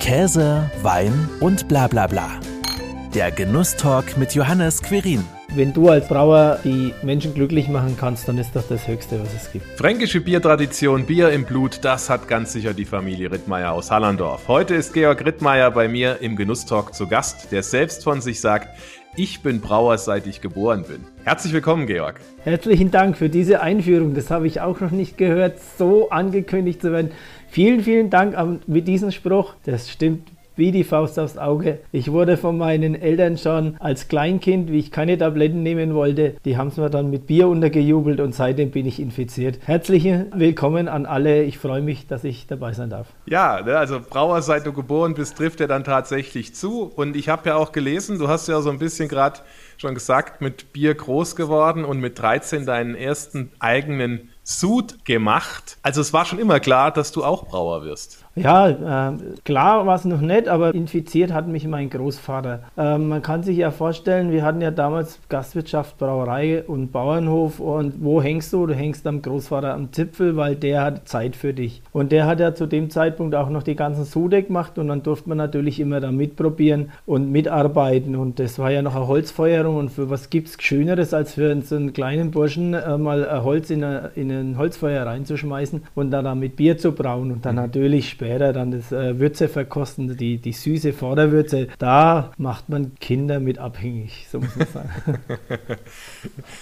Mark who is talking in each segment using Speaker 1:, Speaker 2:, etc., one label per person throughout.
Speaker 1: Käse, Wein und bla bla bla. Der Genusstalk mit Johannes Querin.
Speaker 2: Wenn du als Brauer die Menschen glücklich machen kannst, dann ist das das Höchste, was es gibt.
Speaker 3: Fränkische Biertradition, Bier im Blut, das hat ganz sicher die Familie Rittmeier aus Hallandorf. Heute ist Georg Rittmeier bei mir im Genusstalk zu Gast, der selbst von sich sagt, ich bin Brauer, seit ich geboren bin. Herzlich willkommen, Georg.
Speaker 2: Herzlichen Dank für diese Einführung. Das habe ich auch noch nicht gehört, so angekündigt zu werden. Vielen, vielen Dank mit diesem Spruch. Das stimmt wie die Faust aufs Auge. Ich wurde von meinen Eltern schon als Kleinkind, wie ich keine Tabletten nehmen wollte, die haben es mir dann mit Bier untergejubelt und seitdem bin ich infiziert. Herzlichen Willkommen an alle. Ich freue mich, dass ich dabei sein darf.
Speaker 3: Ja, ne, also Brauer, seit du geboren bist, trifft er dann tatsächlich zu. Und ich habe ja auch gelesen, du hast ja so ein bisschen gerade schon gesagt, mit Bier groß geworden und mit 13 deinen ersten eigenen Sud gemacht. Also es war schon immer klar, dass du auch Brauer wirst.
Speaker 2: Ja, äh, klar war es noch nicht, aber infiziert hat mich mein Großvater. Äh, man kann sich ja vorstellen, wir hatten ja damals Gastwirtschaft, Brauerei und Bauernhof und wo hängst du? Du hängst am Großvater am Zipfel, weil der hat Zeit für dich. Und der hat ja zu dem Zeitpunkt auch noch die ganzen Sude gemacht und dann durfte man natürlich immer da mitprobieren und mitarbeiten und das war ja noch eine Holzfeuerung und für was gibt es Schöneres, als für so einen kleinen Burschen äh, mal Holz in, eine, in ein Holzfeuer reinzuschmeißen und dann damit Bier zu brauen und dann mhm. natürlich später dann das äh, Würze verkosten, die, die süße Vorderwürze, da macht man Kinder mit abhängig, so muss man sagen.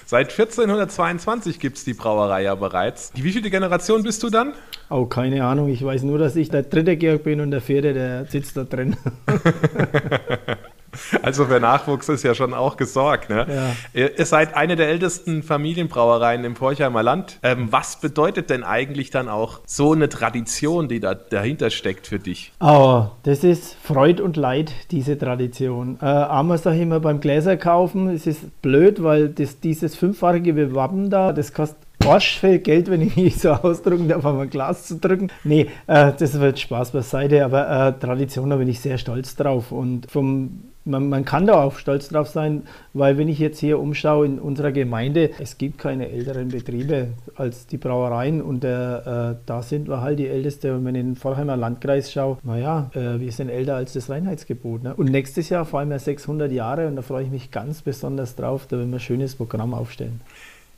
Speaker 3: Seit 1422 gibt es die Brauerei ja bereits. Wie viele Generation bist du dann?
Speaker 2: Oh, keine Ahnung. Ich weiß nur, dass ich der dritte Georg bin und der vierte, der sitzt da drin.
Speaker 3: Also für Nachwuchs ist ja schon auch gesorgt. Ne? Ja. Ihr seid eine der ältesten Familienbrauereien im Forchheimer Land. Ähm, was bedeutet denn eigentlich dann auch so eine Tradition, die da dahinter steckt für dich?
Speaker 2: Oh, das ist Freud und Leid, diese Tradition. Äh, einmal sage ich immer beim Gläser kaufen, es ist blöd, weil das, dieses fünffarbige Wappen da, das kostet Arschfell Geld, wenn ich mich so ausdrücken darf, auf ein Glas zu drücken. Nee, äh, das wird Spaß beiseite, aber äh, Tradition, da bin ich sehr stolz drauf. Und vom man, man, kann da auch stolz drauf sein, weil wenn ich jetzt hier umschaue in unserer Gemeinde, es gibt keine älteren Betriebe als die Brauereien und der, äh, da sind wir halt die Älteste. Und wenn ich in den Vorheimer Landkreis schaue, naja, äh, wir sind älter als das Reinheitsgebot. Ne? Und nächstes Jahr feiern wir 600 Jahre und da freue ich mich ganz besonders drauf, da werden wir ein schönes Programm aufstellen.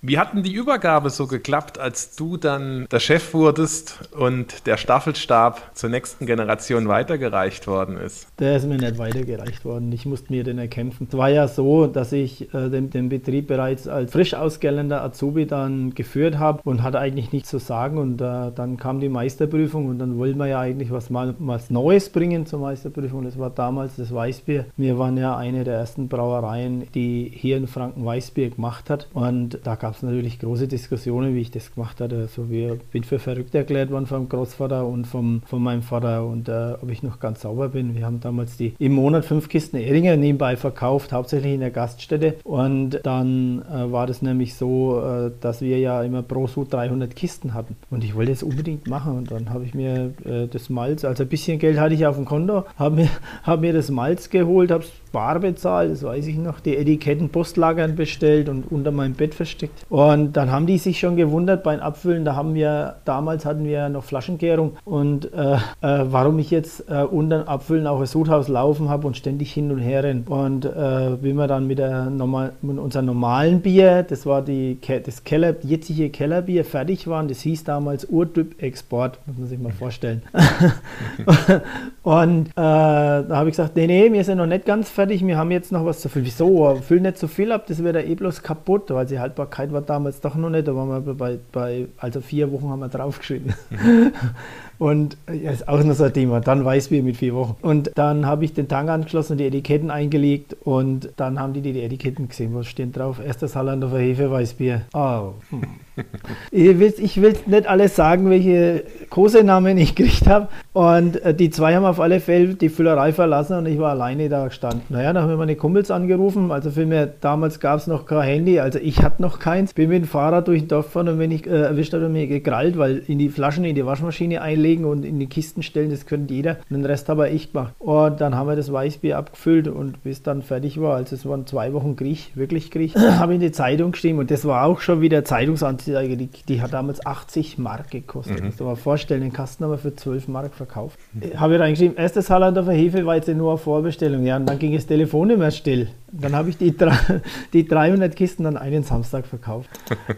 Speaker 3: Wie hat denn die Übergabe so geklappt, als du dann der Chef wurdest und der Staffelstab zur nächsten Generation weitergereicht worden ist?
Speaker 2: Der ist mir nicht weitergereicht worden. Ich musste mir den erkämpfen. Es war ja so, dass ich äh, den, den, Betrieb bereits als frisch ausgelernter Azubi dann geführt habe und hatte eigentlich nichts zu sagen. Und äh, dann kam die Meisterprüfung und dann wollten wir ja eigentlich was mal was Neues bringen zur Meisterprüfung. Das war damals das Weißbier. Wir waren ja eine der ersten Brauereien, die hier in Franken Weißbier gemacht hat. Und da gab gab es natürlich große Diskussionen, wie ich das gemacht hatte. Also wir bin für verrückt erklärt worden vom Großvater und vom, von meinem Vater und äh, ob ich noch ganz sauber bin. Wir haben damals die im Monat fünf Kisten Eringer nebenbei verkauft, hauptsächlich in der Gaststätte. Und dann äh, war das nämlich so, äh, dass wir ja immer pro Sud 300 Kisten hatten. Und ich wollte es unbedingt machen. Und dann habe ich mir äh, das Malz, also ein bisschen Geld hatte ich auf dem Konto, habe mir, hab mir das Malz geholt, habe es bar bezahlt, das weiß ich noch, die Etiketten Postlagern bestellt und unter meinem Bett versteckt. Und dann haben die sich schon gewundert beim Abfüllen. Da haben wir, damals hatten wir noch Flaschenkehrung und äh, äh, warum ich jetzt äh, unter Abfüllen auch ein Sudhaus laufen habe und ständig hin und her renne. Und äh, wie wir dann mit, der normal, mit unserem normalen Bier, das war die, das Keller, jetzige Kellerbier, fertig waren, das hieß damals Urtyp-Export, muss man sich mal vorstellen. und äh, da habe ich gesagt, nee, nee, wir sind noch nicht ganz fertig, wir haben jetzt noch was zu füllen. Wieso? Füll nicht zu viel ab, das wäre eh bloß kaputt, weil die Haltbarkeit war damals doch noch nicht, da waren wir bei, bei also vier Wochen haben wir draufgeschrieben. Mhm. Und ja, ist auch noch so ein Thema. Dann Weißbier mit vier Wochen. Und dann habe ich den Tank angeschlossen und die Etiketten eingelegt. Und dann haben die die Etiketten gesehen. Was steht drauf? Erstes Hallandorfer Hefe Weißbier. Oh. Hm. ich will ich nicht alles sagen, welche Kosenamen ich gekriegt habe. Und äh, die zwei haben auf alle Fälle die Füllerei verlassen und ich war alleine da gestanden. Naja, dann haben wir meine Kumpels angerufen. Also für mich, damals gab es noch kein Handy. Also ich hatte noch keins. Bin mit dem Fahrrad durch den Dorf gefahren und wenn ich äh, erwischt habe, mir gekrallt, weil in die Flaschen in die Waschmaschine einlegen ablegen und in die Kisten stellen, das könnte jeder. Den Rest habe ich gemacht. Und dann haben wir das Weißbier abgefüllt und bis dann fertig war, also es waren zwei Wochen Griech, wirklich Griech, habe ich in die Zeitung geschrieben und das war auch schon wieder Zeitungsanzeige, die, die hat damals 80 Mark gekostet. Mhm. Musst du mal vorstellen, den Kasten haben wir für 12 Mark verkauft. Mhm. Habe ich reingeschrieben, erstes Hallandorfer Hefeweizen nur auf Vorbestellung. Ja, und dann ging das Telefon immer still. Dann habe ich die, die 300 Kisten dann einen Samstag verkauft.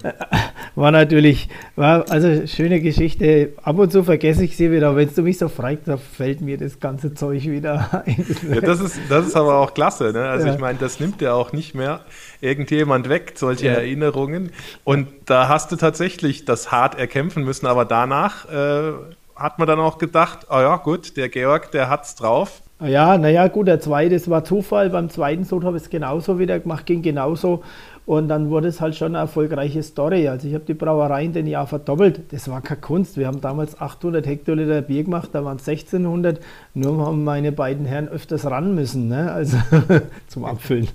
Speaker 2: war natürlich, war also schöne Geschichte. Ab und zu vergesse ich sie wieder, wenn du mich so fragst, da fällt mir das ganze Zeug wieder ein.
Speaker 3: Ja, das, ist, das ist aber auch klasse. Ne? Also ja. ich meine, das nimmt ja auch nicht mehr irgendjemand weg, solche ja. Erinnerungen. Und da hast du tatsächlich das hart erkämpfen müssen, aber danach äh, hat man dann auch gedacht, oh ja gut, der Georg, der hat's drauf.
Speaker 2: Ja, naja, gut, der zweite, das war Zufall. Beim zweiten Sod habe ich es genauso wieder gemacht, ging genauso. Und dann wurde es halt schon eine erfolgreiche Story. Also ich habe die Brauerei in den Jahr verdoppelt. Das war keine Kunst. Wir haben damals 800 Hektoliter Bier gemacht, da waren es 1600. Nur haben meine beiden Herren öfters ran müssen, ne? also zum Abfüllen.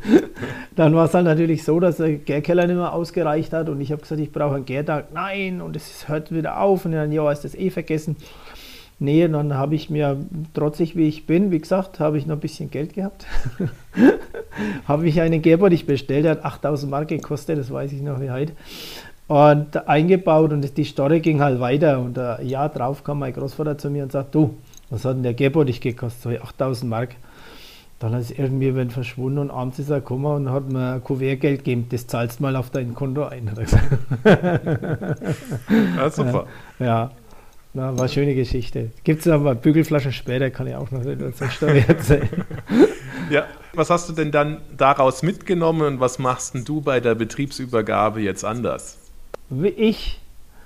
Speaker 2: Dann war es halt natürlich so, dass der Gärkeller nicht mehr ausgereicht hat und ich habe gesagt, ich brauche einen Gärtag. Nein, und es hört wieder auf und dann, ja, ist das eh vergessen. Nee, dann habe ich mir, trotzig wie ich bin, wie gesagt, habe ich noch ein bisschen Geld gehabt. habe ich einen Gerbottich bestellt, der hat 8000 Mark gekostet, das weiß ich noch wie heute. Und eingebaut und die Story ging halt weiter. Und ein Jahr drauf kam mein Großvater zu mir und sagt, du, was hat denn der Gerbottich gekostet? So 8000 Mark. Dann ist irgendwie wenn verschwunden und abends ist er gekommen und hat mir ein Kuvertgeld gegeben. Das zahlst mal auf dein Konto ein.
Speaker 3: ja, super.
Speaker 2: Ja, na, war eine schöne Geschichte. Gibt es aber Bügelflaschen später, kann ich auch noch zur Story erzählen.
Speaker 3: ja, was hast du denn dann daraus mitgenommen und was machst denn du bei der Betriebsübergabe jetzt anders?
Speaker 2: Wie ich?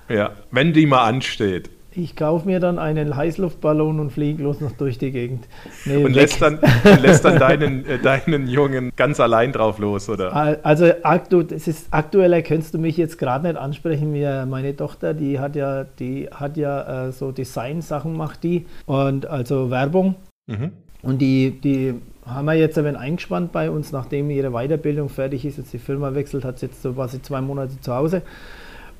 Speaker 3: Ja, wenn die mal ansteht.
Speaker 2: Ich kaufe mir dann einen Heißluftballon und fliege los noch durch die Gegend.
Speaker 3: Nee, und lässt dann, lässt dann deinen, äh, deinen Jungen ganz allein drauf los, oder?
Speaker 2: Also aktu das ist, aktuell erkennst du mich jetzt gerade nicht ansprechen. Mir, meine Tochter, die hat ja, die hat ja äh, so Design-Sachen macht die und also Werbung. Mhm. Und die, die haben wir jetzt ein wenig eingespannt bei uns, nachdem ihre Weiterbildung fertig ist, jetzt die Firma wechselt, hat sie jetzt so quasi zwei Monate zu Hause.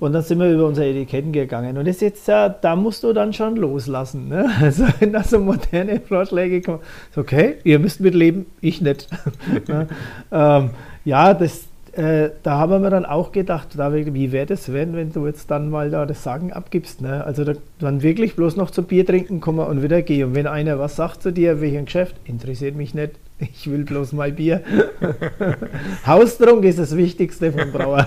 Speaker 2: Und dann sind wir über unsere Etiketten gegangen. Und das jetzt, da musst du dann schon loslassen. Ne? Also wenn da so moderne Vorschläge kommen, okay, ihr müsst mitleben, ich nicht. Ne? ähm, ja, das, äh, da haben wir dann auch gedacht, da, wie wäre das, wenn, wenn du jetzt dann mal da das Sagen abgibst. Ne? Also da, dann wirklich bloß noch zum Bier trinken kommen und wieder gehen. Und wenn einer was sagt zu dir, welchen Geschäft, interessiert mich nicht. Ich will bloß mal Bier. Haustrunk ist das Wichtigste vom Brauer.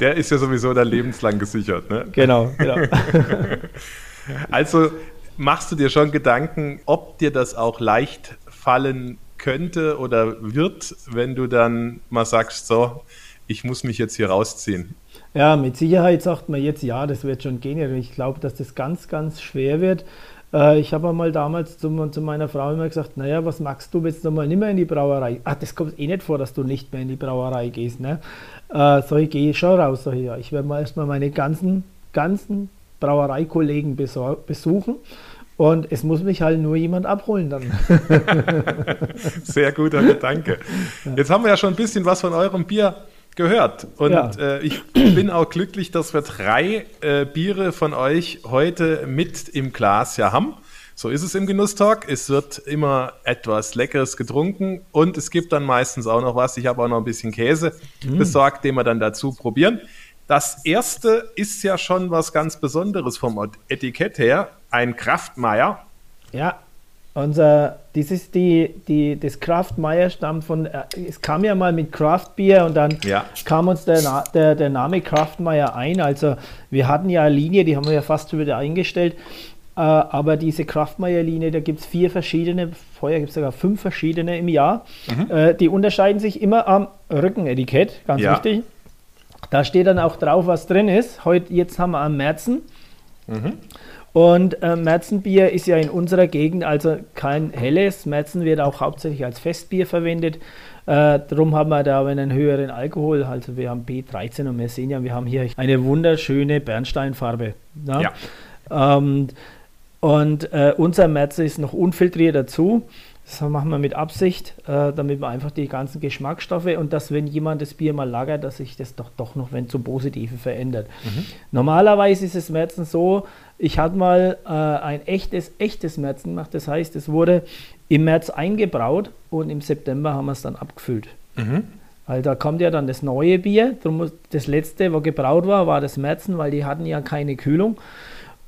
Speaker 3: Der ist ja sowieso dann lebenslang gesichert. Ne?
Speaker 2: Genau, genau.
Speaker 3: also machst du dir schon Gedanken, ob dir das auch leicht fallen könnte oder wird, wenn du dann mal sagst, so, ich muss mich jetzt hier rausziehen?
Speaker 2: Ja, mit Sicherheit sagt man jetzt, ja, das wird schon gehen. Ich glaube, dass das ganz, ganz schwer wird. Äh, ich habe einmal damals zu, zu, meiner Frau immer gesagt, naja, was magst du jetzt nochmal nicht mehr in die Brauerei? Ach, das kommt eh nicht vor, dass du nicht mehr in die Brauerei gehst. Ne? Äh, so, ich gehe schon raus. So, ja, ich werde mal erstmal meine ganzen, ganzen Brauereikollegen besuchen. Und es muss mich halt nur jemand abholen dann.
Speaker 3: Sehr guter Gedanke. Jetzt haben wir ja schon ein bisschen was von eurem Bier gehört. Und ja. äh, ich bin auch glücklich, dass wir drei äh, Biere von euch heute mit im Glas ja haben. So ist es im Genusstalk. Es wird immer etwas Leckeres getrunken und es gibt dann meistens auch noch was. Ich habe auch noch ein bisschen Käse mm. besorgt, den wir dann dazu probieren. Das erste ist ja schon was ganz Besonderes vom Etikett her. Ein Kraftmeier.
Speaker 2: Ja, unser, das ist die, die, das Kraftmeier stammt von, äh, es kam ja mal mit Kraftbier und dann ja. kam uns der, der, der Name Kraftmeier ein. Also wir hatten ja eine Linie, die haben wir ja fast wieder eingestellt. Äh, aber diese Kraftmeier-Linie, da gibt es vier verschiedene, vorher gibt es sogar fünf verschiedene im Jahr. Mhm. Äh, die unterscheiden sich immer am Rückenetikett, ganz ja. wichtig. Da steht dann auch drauf, was drin ist. Heute, jetzt haben wir am Märzen. Mhm. Und äh, Märzenbier ist ja in unserer Gegend also kein helles. Märzen wird auch hauptsächlich als Festbier verwendet. Äh, darum haben wir da einen höheren Alkohol. Also wir haben B13 und wir sehen ja, wir haben hier eine wunderschöne Bernsteinfarbe. Ja. ja. Ähm, und äh, unser Märzen ist noch unfiltriert dazu. Das machen wir mit Absicht, äh, damit man einfach die ganzen Geschmacksstoffe und dass, wenn jemand das Bier mal lagert, dass sich das doch, doch noch, wenn zum Positiven verändert. Mhm. Normalerweise ist es Märzen so, ich hatte mal äh, ein echtes, echtes Märzen gemacht. Das heißt, es wurde im März eingebraut und im September haben wir es dann abgefüllt. Mhm. Weil da kommt ja dann das neue Bier. Drum das letzte, was gebraut war, war das Märzen, weil die hatten ja keine Kühlung.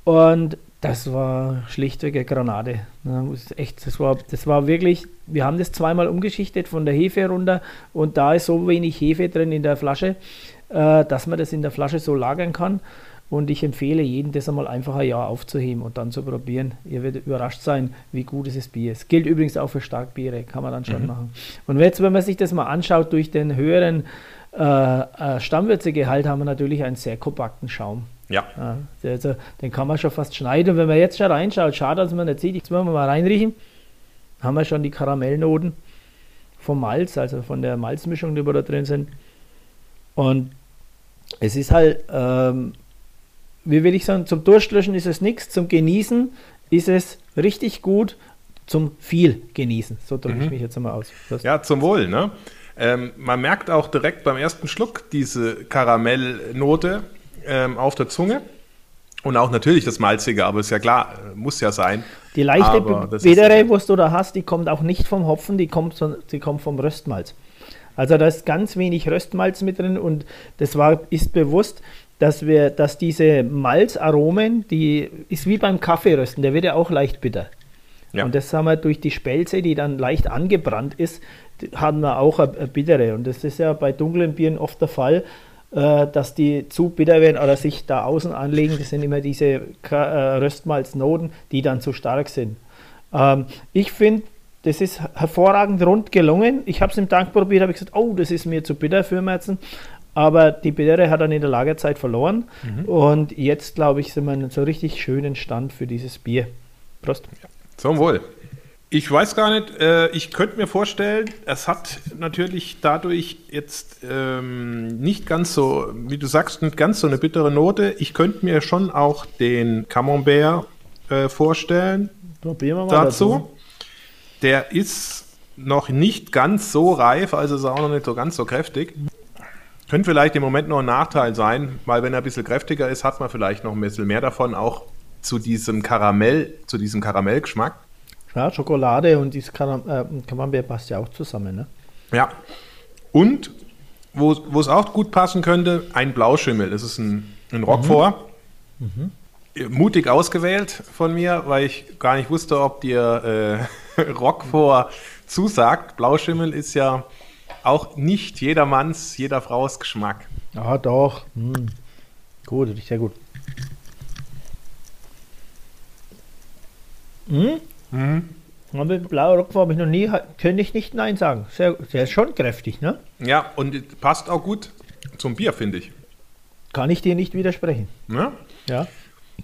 Speaker 2: Und das war schlichtweg eine Granate. Das, echt, das, war, das war wirklich, wir haben das zweimal umgeschichtet von der Hefe runter und da ist so wenig Hefe drin in der Flasche, äh, dass man das in der Flasche so lagern kann. Und ich empfehle jedem, das einmal einfach ein Jahr aufzuheben und dann zu probieren. Ihr werdet überrascht sein, wie gut dieses Bier ist. Gilt übrigens auch für Starkbiere, kann man dann schon mhm. machen. Und jetzt, wenn man sich das mal anschaut, durch den höheren äh, äh Stammwürzegehalt haben wir natürlich einen sehr kompakten Schaum.
Speaker 3: Ja.
Speaker 2: ja also, den kann man schon fast schneiden. Und wenn man jetzt schon reinschaut, schade, dass man nicht sieht, jetzt wollen wir mal reinriechen, haben wir schon die Karamellnoten vom Malz, also von der Malzmischung, die wir da drin sind. Und es ist halt, ähm, wie will ich sagen, zum Durstlöschen ist es nichts, zum Genießen ist es richtig gut, zum viel genießen. So drücke mhm. ich mich jetzt einmal aus.
Speaker 3: Das ja, zum Wohl, ne? Ähm, man merkt auch direkt beim ersten Schluck diese Karamellnote ähm, auf der Zunge. Und auch natürlich das Malzige, aber ist ja klar, muss ja sein.
Speaker 2: Die leichte Bedere, was du da hast, die kommt auch nicht vom Hopfen, die kommt, die kommt vom Röstmalz. Also da ist ganz wenig Röstmalz mit drin und das war, ist bewusst, dass wir, dass diese Malzaromen, die ist wie beim Kaffeerösten, der wird ja auch leicht bitter. Ja. Und das haben wir durch die Spelze, die dann leicht angebrannt ist, haben wir auch eine, eine bittere. Und das ist ja bei dunklen Bieren oft der Fall, äh, dass die zu bitter werden oder sich da außen anlegen. Das sind immer diese äh, Röstmalznoten, die dann zu stark sind. Ähm, ich finde, das ist hervorragend rund gelungen. Ich habe es im Tank probiert, habe gesagt, oh, das ist mir zu bitter für Merzen. Aber die Bittere hat dann in der Lagerzeit verloren. Mhm. Und jetzt, glaube ich, sind wir in einem so richtig schönen Stand für dieses Bier.
Speaker 3: Prost. Ja. Zum Wohl. Ich weiß gar nicht, äh, ich könnte mir vorstellen, es hat natürlich dadurch jetzt ähm, nicht ganz so, wie du sagst, nicht ganz so eine bittere Note. Ich könnte mir schon auch den Camembert äh, vorstellen. Probieren wir mal dazu. dazu. Der ist noch nicht ganz so reif, also ist auch noch nicht so ganz so kräftig. Könnte vielleicht im Moment noch ein Nachteil sein, weil wenn er ein bisschen kräftiger ist, hat man vielleicht noch ein bisschen mehr davon, auch zu diesem Karamell, zu diesem Karamellgeschmack.
Speaker 2: Ja, Schokolade und dieses Karam äh, Camembert passt ja auch zusammen, ne?
Speaker 3: Ja. Und, wo, es auch gut passen könnte, ein Blauschimmel. Das ist ein, ein Roquefort. Mhm. Mhm. Mutig ausgewählt von mir, weil ich gar nicht wusste, ob dir äh, Roquefort zusagt. Blauschimmel ist ja auch nicht jedermanns, jeder Frau's Geschmack.
Speaker 2: Ah, doch. Hm. Gut, sehr gut. Hm? Mhm. Aber blauer Rock habe ich noch nie, könnte ich nicht Nein sagen. Sehr, der ist schon kräftig, ne?
Speaker 3: Ja, und passt auch gut zum Bier, finde ich.
Speaker 2: Kann ich dir nicht widersprechen.
Speaker 3: Ja? Ja.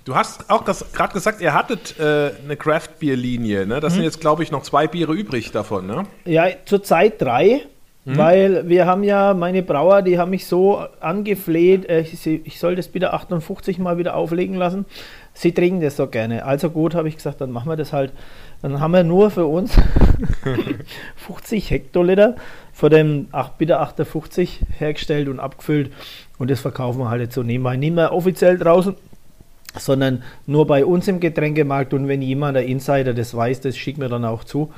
Speaker 3: Du hast auch gerade gesagt, ihr hattet äh, eine Craft-Bier-Linie, ne? Das hm. sind jetzt, glaube ich, noch zwei Biere übrig davon, ne?
Speaker 2: Ja, zurzeit drei. Hm. Weil wir haben ja, meine Brauer, die haben mich so angefleht, äh, ich, ich soll das bitte 58 mal wieder auflegen lassen. Sie trinken das so gerne. Also gut, habe ich gesagt, dann machen wir das halt. Dann haben wir nur für uns 50 Hektoliter von dem 8 Bitter 58 hergestellt und abgefüllt. Und das verkaufen wir halt jetzt so nebenbei. Nicht mehr offiziell draußen, sondern nur bei uns im Getränkemarkt. Und wenn jemand, der Insider, das weiß, das schickt mir dann auch zu.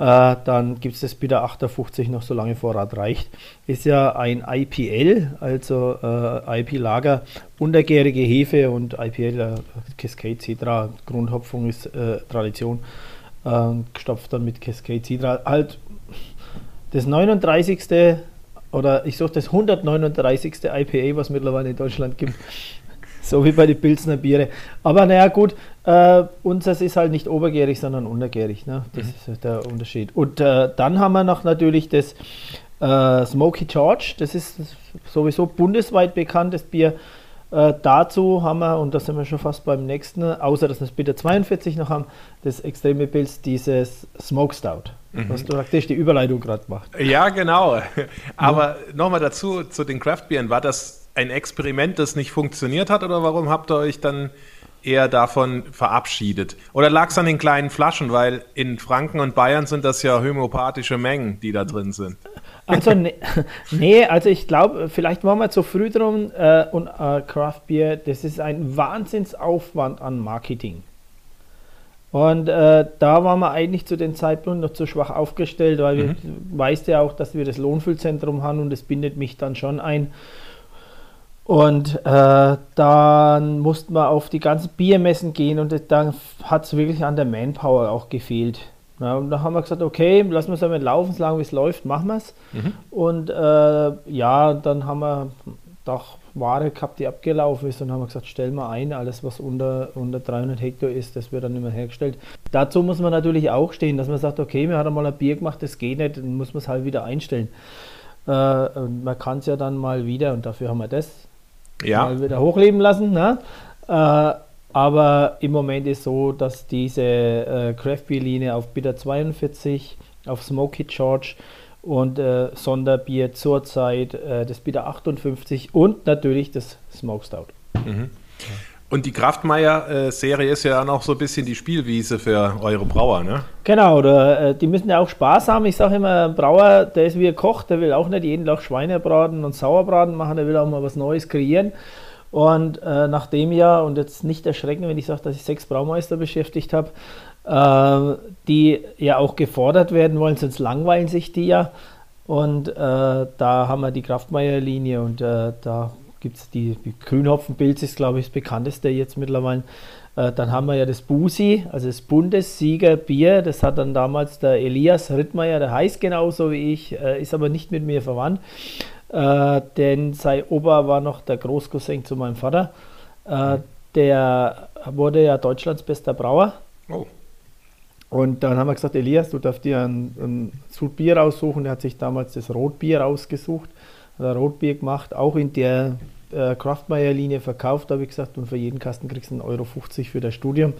Speaker 2: Äh, dann gibt es das Bitter 58 noch, solange Vorrat reicht. Ist ja ein IPL, also äh, IP-Lager, untergärige Hefe und IPL, äh, Cascade Citra, Grundhopfung ist äh, Tradition, äh, gestopft dann mit Cascade Citra. Halt das 39. oder ich suche das 139. IPA, was mittlerweile in Deutschland gibt. So wie bei den Pilzner Biere. Aber naja, gut, äh, unseres ist halt nicht obergärig, sondern untergärig. Ne? Das mhm. ist der Unterschied. Und äh, dann haben wir noch natürlich das äh, Smoky George. Das ist sowieso bundesweit bekanntes Bier. Äh, dazu haben wir, und da sind wir schon fast beim nächsten, außer dass wir das Bitter 42 noch haben, das extreme Pilz, dieses Smoke Stout. Mhm. Was du praktisch die Überleitung gerade machst.
Speaker 3: Ja, genau. Aber ja. nochmal dazu, zu den Craft-Bieren, war das ein Experiment, das nicht funktioniert hat oder warum habt ihr euch dann eher davon verabschiedet? Oder lag es an den kleinen Flaschen, weil in Franken und Bayern sind das ja homöopathische Mengen, die da drin sind?
Speaker 2: Also ne, nee, also ich glaube, vielleicht waren wir zu früh drum äh, und äh, Craft Beer, das ist ein Wahnsinnsaufwand an Marketing. Und äh, da waren wir eigentlich zu dem Zeitpunkt noch zu schwach aufgestellt, weil mhm. wir weißt ja auch, dass wir das Lohnfüllzentrum haben und das bindet mich dann schon ein. Und äh, dann mussten wir auf die ganzen Biermessen gehen und dann hat es wirklich an der Manpower auch gefehlt. Ja, und da haben wir gesagt, okay, lassen wir es damit laufen, solange wie es läuft, machen wir es. Mhm. Und äh, ja, dann haben wir doch Ware gehabt, die abgelaufen ist und haben wir gesagt, stell mal ein, alles was unter, unter 300 Hektar ist, das wird dann immer hergestellt. Dazu muss man natürlich auch stehen, dass man sagt, okay, wir haben mal ein Bier gemacht, das geht nicht, dann muss man es halt wieder einstellen. Äh, man kann es ja dann mal wieder, und dafür haben wir das, ja. mal wieder hochleben lassen. Ne? Äh, aber im Moment ist so, dass diese äh, Craft Beer Linie auf Bitter 42, auf Smoky George und äh, Sonderbier zurzeit äh, das Bitter 58 und natürlich das Smoke Stout. Mhm.
Speaker 3: Und die Kraftmeier-Serie ist ja auch so ein bisschen die Spielwiese für eure Brauer, ne?
Speaker 2: Genau, da, äh, die müssen ja auch Spaß haben. Ich sage immer, ein Brauer, der ist wie ein Koch, der will auch nicht jeden Tag Schweinebraten und Sauerbraten machen, der will auch mal was Neues kreieren. Und äh, nach dem Jahr, und jetzt nicht erschrecken, wenn ich sage, dass ich sechs Braumeister beschäftigt habe, äh, die ja auch gefordert werden wollen, sonst langweilen sich die ja. Und äh, da haben wir die Kraftmeier-Linie und äh, da gibt es die, die Grünhopfenpilz, ist glaube ich das bekannteste jetzt mittlerweile. Äh, dann haben wir ja das Busi, also das Bundessiegerbier. Das hat dann damals der Elias Rittmeier, der heißt genauso wie ich, äh, ist aber nicht mit mir verwandt. Äh, denn sein Opa war noch der Großcousin zu meinem Vater. Äh, der wurde ja Deutschlands bester Brauer. Oh. Und dann haben wir gesagt, Elias, du darfst dir ein, ein Sudbier raussuchen. Er hat sich damals das Rotbier rausgesucht, Rotbier gemacht, auch in der äh, Kraftmeier-Linie verkauft, habe ich gesagt, und für jeden Kasten kriegst du 1,50 Euro für das Studium.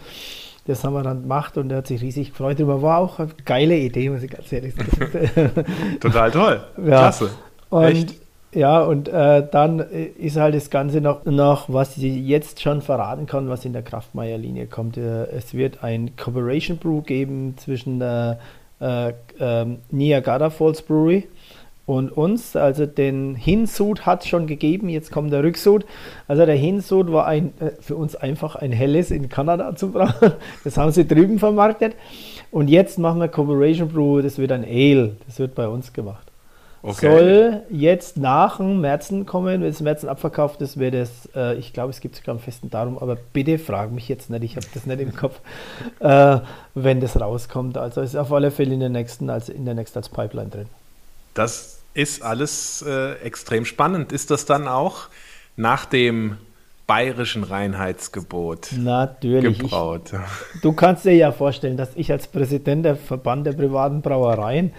Speaker 2: Das haben wir dann gemacht und er hat sich riesig gefreut. Darüber war auch eine geile Idee, muss ich ganz ehrlich
Speaker 3: sagen. Total toll. Ja. Klasse.
Speaker 2: Und Echt? Ja, und äh, dann ist halt das Ganze noch, noch, was ich jetzt schon verraten kann, was in der Kraftmeier-Linie kommt. Äh, es wird ein Cooperation Brew geben zwischen der äh, äh, Niagara Falls Brewery und uns. Also den Hinsud hat es schon gegeben, jetzt kommt der Rücksud. Also der Hinsud war ein, äh, für uns einfach ein helles in Kanada zu brauchen. Das haben sie drüben vermarktet. Und jetzt machen wir Cooperation Brew, das wird ein Ale, das wird bei uns gemacht. Okay. Soll jetzt nach dem Märzen kommen, wenn es Märzen abverkauft ist, wäre das, äh, ich glaube, es gibt sogar einen festen Datum, aber bitte frag mich jetzt nicht, ich habe das nicht im Kopf, äh, wenn das rauskommt. Also ist auf alle Fälle in der nächsten, als in der nächsten als Pipeline drin.
Speaker 3: Das ist alles äh, extrem spannend. Ist das dann auch nach dem bayerischen Reinheitsgebot
Speaker 2: Natürlich.
Speaker 3: gebraut?
Speaker 2: Ich, du kannst dir ja vorstellen, dass ich als Präsident der Verband der privaten Brauereien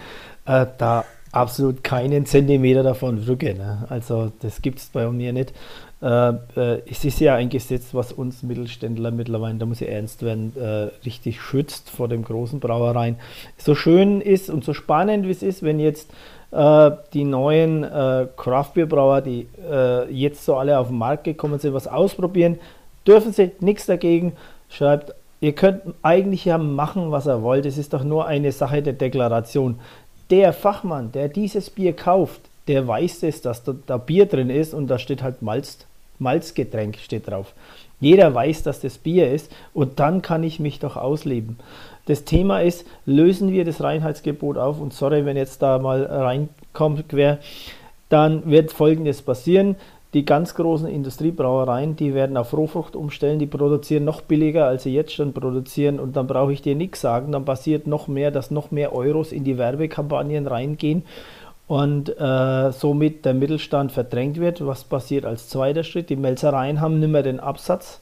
Speaker 2: äh, da absolut keinen Zentimeter davon rücke. Ne? Also das gibt es bei mir nicht. Äh, äh, es ist ja ein Gesetz, was uns Mittelständler mittlerweile, da muss ich ernst werden, äh, richtig schützt vor dem großen Brauereien. So schön ist und so spannend wie es ist, wenn jetzt äh, die neuen äh, Craftbeer-Brauer, die äh, jetzt so alle auf den Markt gekommen sind, was ausprobieren, dürfen sie nichts dagegen. Schreibt, ihr könnt eigentlich ja machen, was ihr wollt. Es ist doch nur eine Sache der Deklaration der Fachmann, der dieses Bier kauft, der weiß es, dass da, da Bier drin ist und da steht halt Malz, Malzgetränk steht drauf. Jeder weiß, dass das Bier ist und dann kann ich mich doch ausleben. Das Thema ist, lösen wir das Reinheitsgebot auf und sorry, wenn jetzt da mal reinkommt quer, dann wird folgendes passieren. Die ganz großen Industriebrauereien, die werden auf Rohfrucht umstellen, die produzieren noch billiger, als sie jetzt schon produzieren und dann brauche ich dir nichts sagen, dann passiert noch mehr, dass noch mehr Euros in die Werbekampagnen reingehen und äh, somit der Mittelstand verdrängt wird. Was passiert als zweiter Schritt? Die Melzereien haben nicht mehr den Absatz,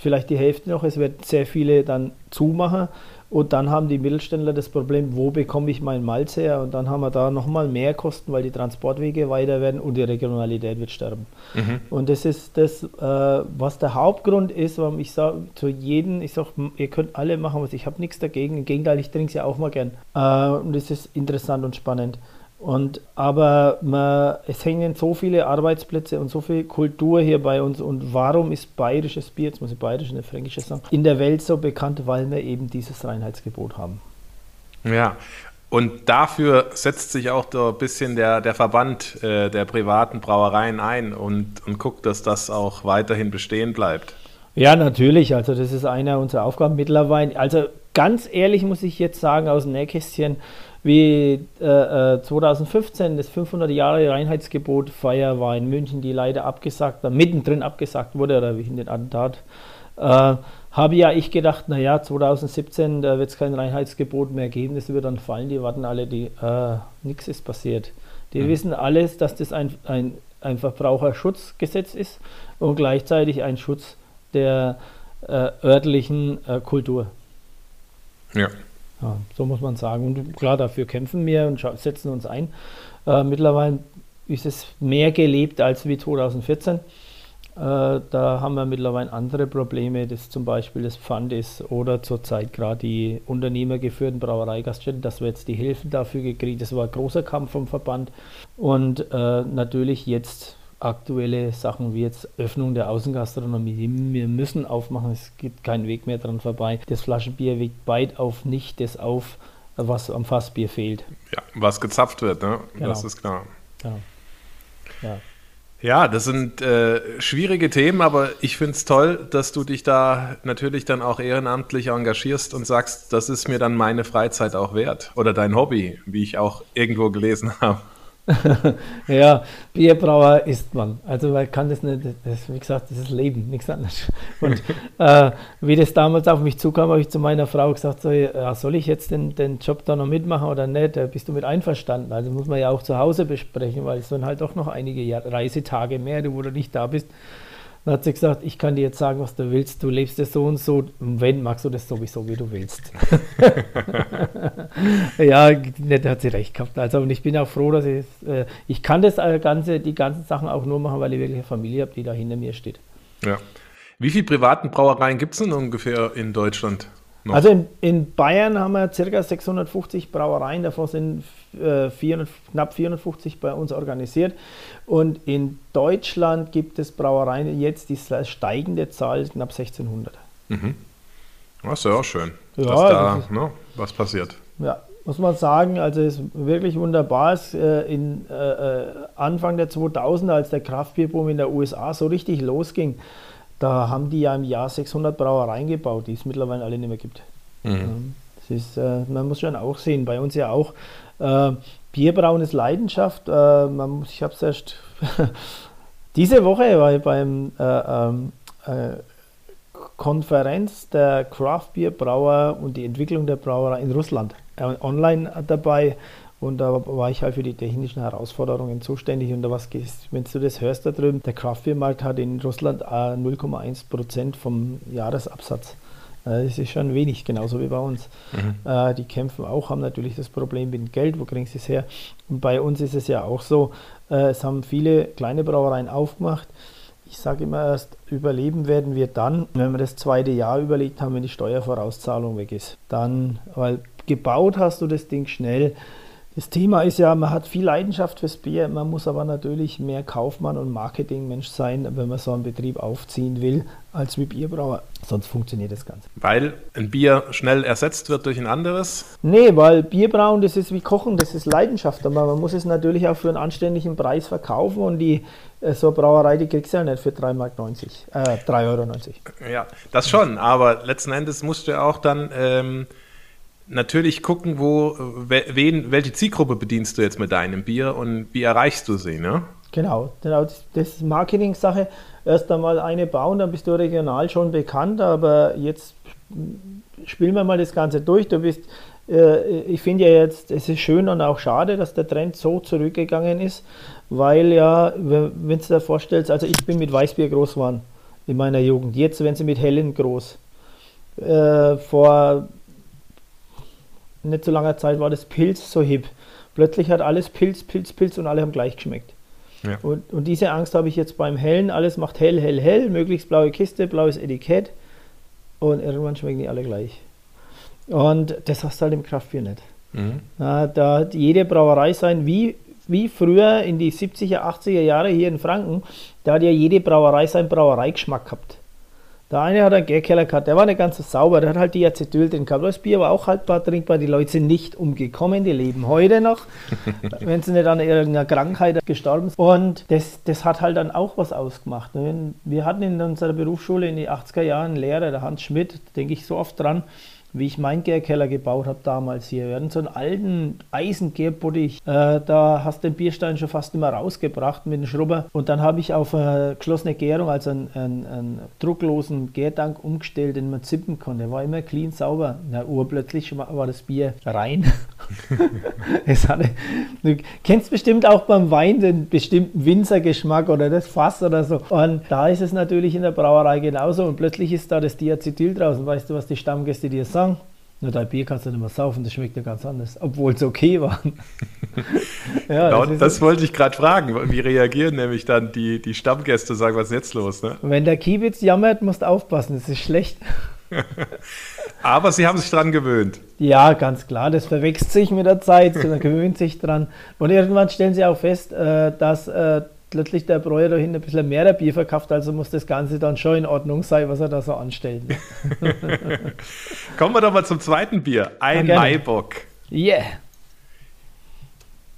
Speaker 2: vielleicht die Hälfte noch, es wird sehr viele dann zumachen und dann haben die Mittelständler das Problem, wo bekomme ich mein Malz her? Und dann haben wir da nochmal mehr Kosten, weil die Transportwege weiter werden und die Regionalität wird sterben. Mhm. Und das ist das, äh, was der Hauptgrund ist, warum ich sage zu jedem, ich sage, ihr könnt alle machen, was ich habe nichts dagegen. Im Gegenteil, ich trinke es ja auch mal gern. Äh, und das ist interessant und spannend. Und, aber man, es hängen so viele Arbeitsplätze und so viel Kultur hier bei uns. Und warum ist bayerisches Bier, jetzt muss ich bayerisch und fränkisches sagen, in der Welt so bekannt, weil wir eben dieses Reinheitsgebot haben.
Speaker 3: Ja, und dafür setzt sich auch so ein bisschen der, der Verband äh, der privaten Brauereien ein und, und guckt, dass das auch weiterhin bestehen bleibt.
Speaker 2: Ja, natürlich. Also das ist eine unserer Aufgaben mittlerweile. Also ganz ehrlich muss ich jetzt sagen, aus dem Nähkästchen, wie äh, 2015 äh, das 500 Jahre Reinheitsgebot Feier war in München, die leider abgesagt, mittendrin abgesagt wurde, oder wie in den Attentat, äh, habe ja ich gedacht, naja, 2017, da wird es kein Reinheitsgebot mehr geben, das wird dann fallen, die warten alle, die, äh, nichts ist passiert. Die mhm. wissen alles, dass das ein, ein, ein Verbraucherschutzgesetz ist und gleichzeitig ein Schutz der äh, örtlichen äh, Kultur.
Speaker 3: Ja.
Speaker 2: Ja. So muss man sagen. Und klar, dafür kämpfen wir und setzen uns ein. Äh, mittlerweile ist es mehr gelebt als wie 2014. Äh, da haben wir mittlerweile andere Probleme, das zum Beispiel das Pfand ist oder zurzeit gerade die unternehmergeführten Brauereigaststätten, dass wir jetzt die Hilfen dafür gekriegt Das war ein großer Kampf vom Verband. Und äh, natürlich jetzt aktuelle Sachen wie jetzt Öffnung der Außengastronomie. Wir müssen aufmachen, es gibt keinen Weg mehr dran vorbei. Das Flaschenbier wiegt weit auf nicht das auf, was am Fassbier fehlt.
Speaker 3: Ja, was gezapft wird, ne? Genau. Das ist klar. Genau.
Speaker 2: Ja.
Speaker 3: Ja, das sind äh, schwierige Themen, aber ich finde es toll, dass du dich da natürlich dann auch ehrenamtlich engagierst und sagst, das ist mir dann meine Freizeit auch wert oder dein Hobby, wie ich auch irgendwo gelesen habe.
Speaker 2: ja, Bierbrauer ist man. Also man kann das nicht, das, wie gesagt, das ist Leben, nichts anderes. Und äh, wie das damals auf mich zukam, habe ich zu meiner Frau gesagt, so, ja, soll ich jetzt den, den Job da noch mitmachen oder nicht? Da bist du mit einverstanden? Also muss man ja auch zu Hause besprechen, weil es sind halt doch noch einige Reisetage mehr, wo du nicht da bist. Dann hat sie gesagt, ich kann dir jetzt sagen, was du willst. Du lebst es so und so. Wenn, magst du das sowieso, wie du willst. ja, da hat sie recht gehabt. Also, und ich bin auch froh, dass ich, äh, ich kann das äh, ganze, die ganzen Sachen auch nur machen, weil ich wirklich eine Familie habe, die da hinter mir steht.
Speaker 3: Ja. Wie viele privaten Brauereien gibt es denn ungefähr in Deutschland?
Speaker 2: Noch? Also in, in, Bayern haben wir ca. 650 Brauereien, davon sind äh, 400, knapp 450 bei uns organisiert. Und in Deutschland gibt es Brauereien, jetzt die steigende Zahl, knapp 1600.
Speaker 3: Mhm. Das ist ja auch schön, ja, dass da ist, ne, was passiert.
Speaker 2: Ja, muss man sagen, also es ist wirklich wunderbar. Es, äh, in, äh, äh Anfang der 2000er, als der Kraftbierboom in der USA so richtig losging, da haben die ja im Jahr 600 Brauereien gebaut, die es mittlerweile alle nicht mehr gibt. Mhm. Das ist, äh, man muss schon auch sehen, bei uns ja auch. Äh, Bierbrauen ist Leidenschaft. Äh, man ich habe es erst diese Woche war ich beim äh, ähm, äh, Konferenz der Craft Beer Brauer und die Entwicklung der Brauerei in Russland äh, online dabei und da war ich halt für die technischen Herausforderungen zuständig. Und da was, wenn du das hörst da drüben, der Kraftbiermarkt hat in Russland 0,1 äh, Prozent vom Jahresabsatz. Äh, das ist schon wenig, genauso wie bei uns. Mhm. Äh, die kämpfen auch, haben natürlich das Problem mit dem Geld, wo kriegen sie es her? Und bei uns ist es ja auch so, es haben viele kleine Brauereien aufgemacht. Ich sage immer erst, überleben werden wir dann, wenn wir das zweite Jahr überlegt haben, wenn die Steuervorauszahlung weg ist. Dann, weil gebaut hast du das Ding schnell. Das Thema ist ja, man hat viel Leidenschaft fürs Bier, man muss aber natürlich mehr Kaufmann und Marketingmensch sein, wenn man so einen Betrieb aufziehen will, als wie Bierbrauer. Sonst funktioniert das Ganze.
Speaker 3: Weil ein Bier schnell ersetzt wird durch ein anderes?
Speaker 2: Nee, weil Bierbrauen, das ist wie Kochen, das ist Leidenschaft. Aber man muss es natürlich auch für einen anständigen Preis verkaufen und die äh, so eine Brauerei, die kriegst du ja nicht für 3,90 Mark, äh, 3,90 Euro.
Speaker 3: Ja, das schon, aber letzten Endes musst du ja auch dann. Ähm natürlich gucken, wo, wen, welche Zielgruppe bedienst du jetzt mit deinem Bier und wie erreichst du sie, ne?
Speaker 2: Genau, genau das ist Marketing-Sache. Erst einmal eine bauen, dann bist du regional schon bekannt, aber jetzt spielen wir mal das Ganze durch. Du bist, äh, ich finde ja jetzt, es ist schön und auch schade, dass der Trend so zurückgegangen ist, weil ja, wenn du dir vorstellst, also ich bin mit Weißbier groß geworden in meiner Jugend, jetzt werden sie mit Hellen groß. Äh, vor nicht so langer Zeit war das Pilz so hip. Plötzlich hat alles Pilz, Pilz, Pilz und alle haben gleich geschmeckt. Ja. Und, und, diese Angst habe ich jetzt beim Hellen. Alles macht hell, hell, hell, möglichst blaue Kiste, blaues Etikett und irgendwann schmecken die alle gleich. Und das hast du halt im Kraftbier nicht. Mhm. Da, da hat jede Brauerei sein, wie, wie früher in die 70er, 80er Jahre hier in Franken, da hat ja jede Brauerei seinen Brauereigeschmack gehabt. Der eine hat einen Gärkeller gehabt, der war nicht ganz so sauber, der hat halt die Acetyl drin gehabt. Das Bier war auch haltbar trinkbar, die Leute sind nicht umgekommen, die leben heute noch, wenn sie nicht an irgendeiner Krankheit gestorben sind. Und das, das hat halt dann auch was ausgemacht. Wir hatten in unserer Berufsschule in den 80er Jahren einen Lehrer, der Hans Schmidt, denke ich so oft dran, wie ich meinen Gärkeller gebaut habe damals hier. Wir hatten so einen alten Eisengärbottich. Äh, da hast du den Bierstein schon fast immer rausgebracht mit dem Schrubber. Und dann habe ich auf eine geschlossene Gärung, also einen, einen, einen drucklosen Gärtank umgestellt, den man zippen konnte. Der war immer clean sauber. Na, urplötzlich war das Bier rein. es hatte, du kennst bestimmt auch beim Wein den bestimmten Winzergeschmack oder das Fass oder so. Und da ist es natürlich in der Brauerei genauso. Und plötzlich ist da das Diacetyl draußen. Weißt du, was die Stammgäste dir sagen? Sagen, na, dein Bier kannst du nicht mehr saufen, das schmeckt ja ganz anders, obwohl es okay war.
Speaker 3: ja, genau, das, das wollte ich gerade fragen. Wie reagieren nämlich dann die, die Stammgäste, sagen, was ist jetzt los? Ne?
Speaker 2: Wenn der Kiewitz jammert, musst du aufpassen, das ist schlecht.
Speaker 3: Aber sie haben sich dran gewöhnt.
Speaker 2: Ja, ganz klar, das verwechselt sich mit der Zeit, man gewöhnt sich dran. Und irgendwann stellen sie auch fest, äh, dass plötzlich der Breuer da hinten ein bisschen mehr Bier verkauft, also muss das Ganze dann schon in Ordnung sein, was er da so anstellt.
Speaker 3: Kommen wir doch mal zum zweiten Bier. Ein ja, Maibock.
Speaker 2: Yeah.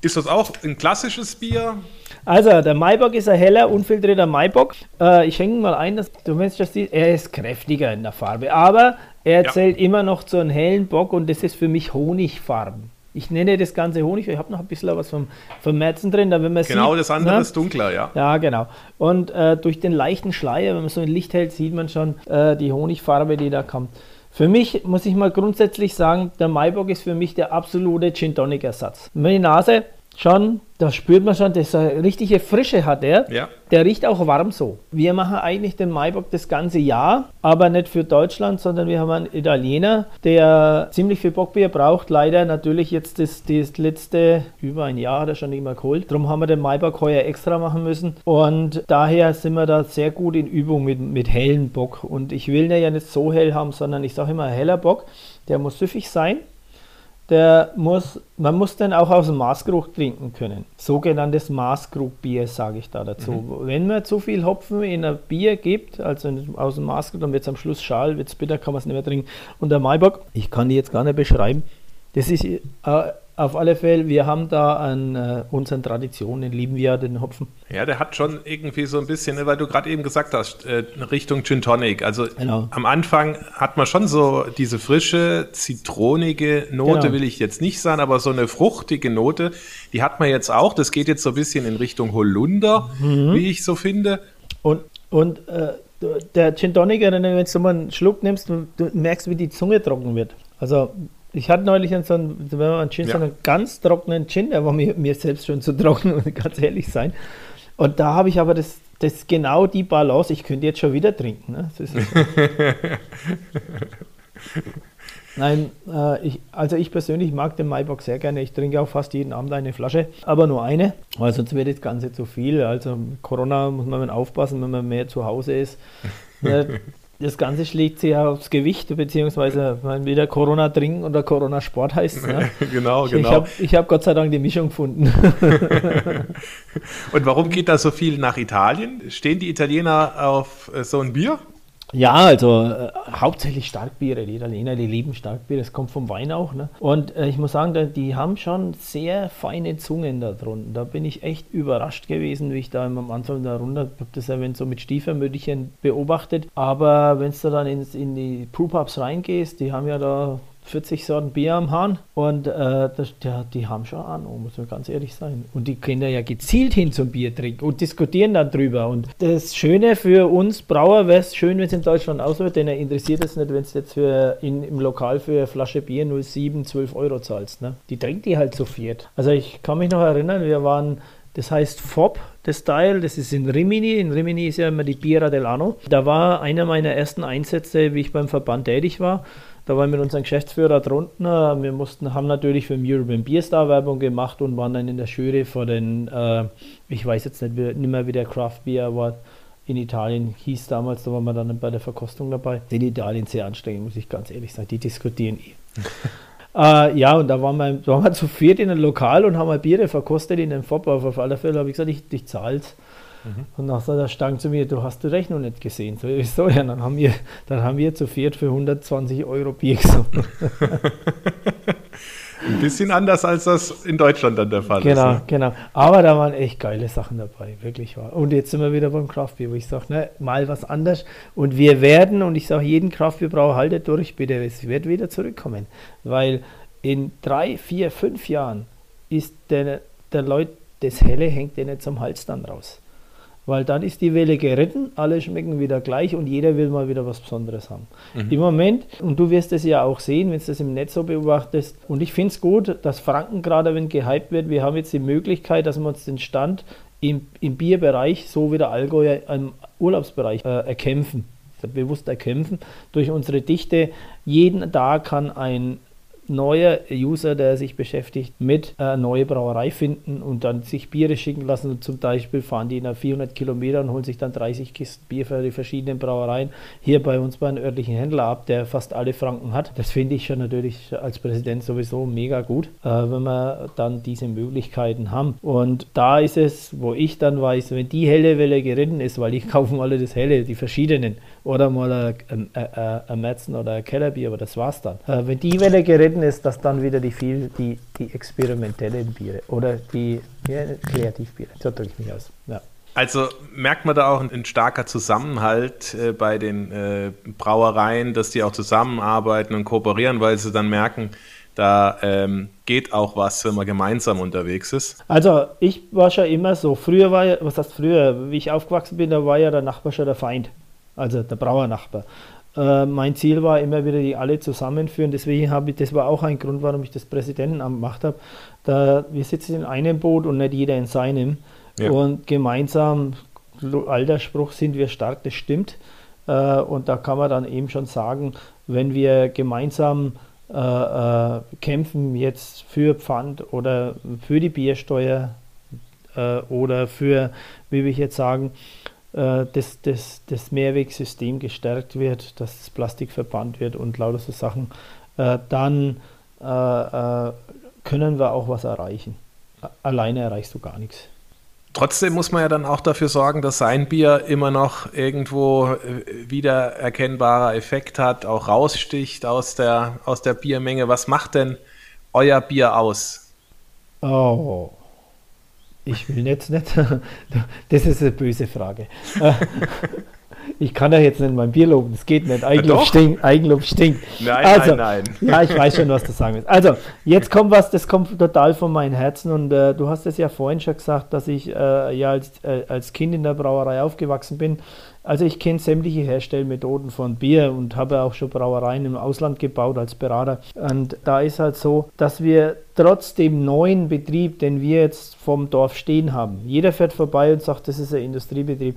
Speaker 3: Ist das auch ein klassisches Bier?
Speaker 2: Also, der Maibock ist ein heller, unfiltrierter Maibock. Äh, ich hänge mal ein, dass du meinst, dass die, er ist kräftiger in der Farbe, aber er ja. zählt immer noch zu einem hellen Bock und das ist für mich Honigfarben. Ich nenne das Ganze Honig, ich habe noch ein bisschen was vom, vom Märzen drin. Da, wenn man
Speaker 3: genau,
Speaker 2: sieht,
Speaker 3: das andere ne? ist dunkler, ja.
Speaker 2: Ja, genau. Und äh, durch den leichten Schleier, wenn man so ein Licht hält, sieht man schon äh, die Honigfarbe, die da kommt. Für mich muss ich mal grundsätzlich sagen, der Maibock ist für mich der absolute Gin Tonic Ersatz. Meine Nase schon, da spürt man schon, dass er richtige Frische hat er. Ja. Der riecht auch warm so. Wir machen eigentlich den Maibock das ganze Jahr, aber nicht für Deutschland, sondern wir haben einen Italiener, der ziemlich viel Bockbier braucht. Leider natürlich jetzt das, das letzte, über ein Jahr hat er schon nicht mehr geholt. Darum haben wir den Maibock heuer extra machen müssen. Und daher sind wir da sehr gut in Übung mit, mit hellen Bock. Und ich will ihn ja nicht so hell haben, sondern ich sage immer heller Bock. Der muss süffig sein der muss, man muss dann auch aus dem Maßkrug trinken können. Sogenanntes Maßkrugbier sage ich da dazu. Mhm. Wenn man zu viel Hopfen in ein Bier gibt, also aus dem Maßkrug, dann wird es am Schluss schal, wird es bitter, kann man es nicht mehr trinken. Und der Maibock, ich kann die jetzt gar nicht beschreiben, das ist äh, auf alle Fälle, wir haben da an äh, unseren Traditionen, lieben wir ja den Hopfen.
Speaker 3: Ja, der hat schon irgendwie so ein bisschen, ne, weil du gerade eben gesagt hast, äh, Richtung Gin Tonic. Also genau. am Anfang hat man schon so diese frische, zitronige Note, genau. will ich jetzt nicht sagen, aber so eine fruchtige Note, die hat man jetzt auch. Das geht jetzt so ein bisschen in Richtung Holunder, mhm. wie ich so finde.
Speaker 2: Und, und äh, der Gin Tonic, wenn du mal einen Schluck nimmst, du merkst, wie die Zunge trocken wird. Also ich hatte neulich so einen, wenn man einen Gin, ja. so einen ganz trockenen Gin, der war mir, mir selbst schon zu trocken, muss ich ganz ehrlich sein. Und da habe ich aber das, das genau die Balance, ich könnte jetzt schon wieder trinken. Ne? Nein, äh, ich, also ich persönlich mag den Maibock sehr gerne. Ich trinke auch fast jeden Abend eine Flasche, aber nur eine, weil sonst wird das Ganze zu viel. Also Corona muss man aufpassen, wenn man mehr zu Hause ist. das Ganze schlägt sich aufs Gewicht, beziehungsweise wieder Corona trinken oder Corona Sport heißt
Speaker 3: ne? genau,
Speaker 2: ich,
Speaker 3: genau.
Speaker 2: Ich habe ich hab Gott sei Dank die Mischung gefunden.
Speaker 3: Und warum geht da so viel nach Italien? Stehen die Italiener auf äh, so ein Bier?
Speaker 2: Ja, also äh, hauptsächlich Starkbiere. Die Italiener, die lieben Starkbiere. Das kommt vom Wein auch. Ne? Und äh, ich muss sagen, die haben schon sehr feine Zungen da drunten. Da bin ich echt überrascht gewesen, wie ich da am Anfang da runter, ich habe das ja wenn so mit Stiefermütterchen beobachtet. Aber wenn du dann ins, in die Brewpubs reingehst, die haben ja da 40 Sorten Bier am Hahn und äh, das, ja, die haben schon Ahnung, muss man ganz ehrlich sein. Und die gehen ja gezielt hin zum Bier trinken und diskutieren dann drüber. Und das Schöne für uns Brauer wäre es schön, wenn es in Deutschland aus wird, denn er interessiert es nicht, wenn es jetzt für in, im Lokal für eine Flasche Bier 07, 12 Euro zahlst. Ne? Die trinkt die halt so viert. Also ich kann mich noch erinnern, wir waren das heißt FOB, das Style, das ist in Rimini. In Rimini ist ja immer die Bira dell'Anno. Da war einer meiner ersten Einsätze, wie ich beim Verband tätig war. Da waren wir mit unserem Geschäftsführer drunten. Wir mussten, haben natürlich für den European Beer Star Werbung gemacht und waren dann in der Jury vor den, äh, ich weiß jetzt nicht, nicht mehr wie der Craft Beer Award in Italien hieß damals, da waren wir dann bei der Verkostung dabei. In Italien sehr anstrengend, muss ich ganz ehrlich sagen. Die diskutieren eh. Äh, ja, und da waren wir, da waren wir zu viert in einem Lokal und haben Biere verkostet in den FOP. Auf alle Fälle habe ich gesagt, ich, ich zahle es. Mhm. Und nachher der Stang zu mir, du hast die Rechnung nicht gesehen. So, so ja, dann haben wir, dann haben wir zu viert für 120 Euro Bier gesoffen.
Speaker 3: Ein bisschen anders, als das in Deutschland dann der Fall
Speaker 2: genau,
Speaker 3: ist.
Speaker 2: Genau, genau. Aber da waren echt geile Sachen dabei, wirklich wahr. Und jetzt sind wir wieder beim Kraftbier, wo ich sage, ne, mal was anders. Und wir werden, und ich sage jeden Kraftbierbrauer, haltet durch, bitte, es wird wieder zurückkommen. Weil in drei, vier, fünf Jahren ist der, der Leute, das Helle hängt denen zum Hals dann raus weil dann ist die Welle geritten, alle schmecken wieder gleich und jeder will mal wieder was Besonderes haben. Mhm. Im Moment, und du wirst es ja auch sehen, wenn du das im Netz so beobachtest, und ich finde es gut, dass Franken gerade, wenn gehypt wird, wir haben jetzt die Möglichkeit, dass wir uns den Stand im, im Bierbereich, so wie der Allgäuer im Urlaubsbereich, äh, erkämpfen bewusst erkämpfen. Durch unsere Dichte, jeden Tag kann ein neuer User, der sich beschäftigt mit äh, neue Brauerei finden und dann sich Biere schicken lassen. Und zum Beispiel fahren die nach 400 Kilometern und holen sich dann 30 Kisten Bier für die verschiedenen Brauereien hier bei uns bei einem örtlichen Händler ab, der fast alle Franken hat. Das finde ich schon natürlich als Präsident sowieso mega gut, äh, wenn wir dann diese Möglichkeiten haben. Und da ist es, wo ich dann weiß, wenn die helle Welle geritten ist, weil ich kaufen alle das helle, die verschiedenen, oder mal ein, ein, ein, ein Metzen oder ein Kellerbier, aber das war's dann. Äh, wenn die Welle geritten ist, dass dann wieder die viel, die, die experimentellen Biere oder die ja, Kreativbiere. So drücke ich mich aus. Ja.
Speaker 3: Also merkt man da auch ein, ein starker Zusammenhalt äh, bei den äh, Brauereien, dass die auch zusammenarbeiten und kooperieren, weil sie dann merken, da ähm, geht auch was, wenn man gemeinsam unterwegs ist.
Speaker 2: Also ich war schon immer so. Früher war ja, was heißt früher, wie ich aufgewachsen bin, da war ja der Nachbar schon der Feind also der Brauernachbar. Äh, mein Ziel war immer wieder, die alle zusammenführen. Deswegen habe ich, das war auch ein Grund, warum ich das Präsidentenamt gemacht habe. Da, wir sitzen in einem Boot und nicht jeder in seinem. Ja. Und gemeinsam, alter Spruch, sind wir stark, das stimmt. Äh, und da kann man dann eben schon sagen, wenn wir gemeinsam äh, äh kämpfen, jetzt für Pfand oder für die Biersteuer äh, oder für, wie will ich jetzt sagen, äh, dass das, das Mehrwegsystem gestärkt wird, dass das Plastik verbannt wird und lauter so Sachen, äh, dann äh, können wir auch was erreichen. Alleine erreichst du gar nichts.
Speaker 3: Trotzdem muss man ja dann auch dafür sorgen, dass sein Bier immer noch irgendwo wiedererkennbarer Effekt hat, auch raussticht aus der, aus der Biermenge. Was macht denn euer Bier aus?
Speaker 2: Oh, ich will jetzt nicht. Das ist eine böse Frage. Ich kann ja jetzt nicht mein Bier loben, das geht nicht. Eigenlob stinkt. Eigenlob stinkt.
Speaker 3: Nein, also, nein,
Speaker 2: nein. Ja, ich weiß schon, was du sagen willst. Also, jetzt kommt was, das kommt total von meinem Herzen und äh, du hast es ja vorhin schon gesagt, dass ich äh, ja als, äh, als Kind in der Brauerei aufgewachsen bin. Also ich kenne sämtliche Herstellmethoden von Bier und habe auch schon Brauereien im Ausland gebaut als Berater. Und da ist halt so, dass wir trotz dem neuen Betrieb, den wir jetzt vom Dorf stehen haben, jeder fährt vorbei und sagt, das ist ein Industriebetrieb.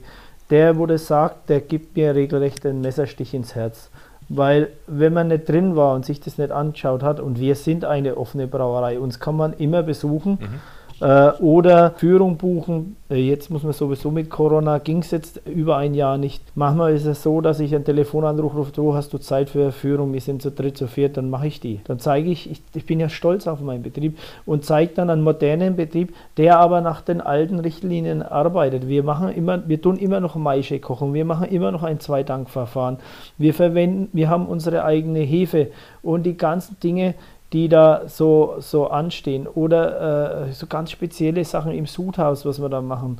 Speaker 2: Der, wo das sagt, der gibt mir regelrecht einen Messerstich ins Herz. Weil wenn man nicht drin war und sich das nicht angeschaut hat, und wir sind eine offene Brauerei, uns kann man immer besuchen. Mhm äh, oder Führung buchen. Äh, jetzt muss man sowieso mit Corona, ging es jetzt über ein Jahr nicht. Manchmal ist es so, dass ich einen Telefonanruf rufe, du hast du Zeit für Führung, wir sind zu dritt, zu viert, dann mache ich die. Dann zeige ich, ich, ich bin ja stolz auf meinen Betrieb und zeige dann einen modernen Betrieb, der aber nach den alten Richtlinien arbeitet. Wir machen immer, wir tun immer noch Maische kochen, wir machen immer noch ein Zweitankverfahren. Wir verwenden, wir haben unsere eigene Hefe und die ganzen Dinge, die da so, so anstehen. Oder äh, so ganz spezielle Sachen im Sudhaus, was wir da machen.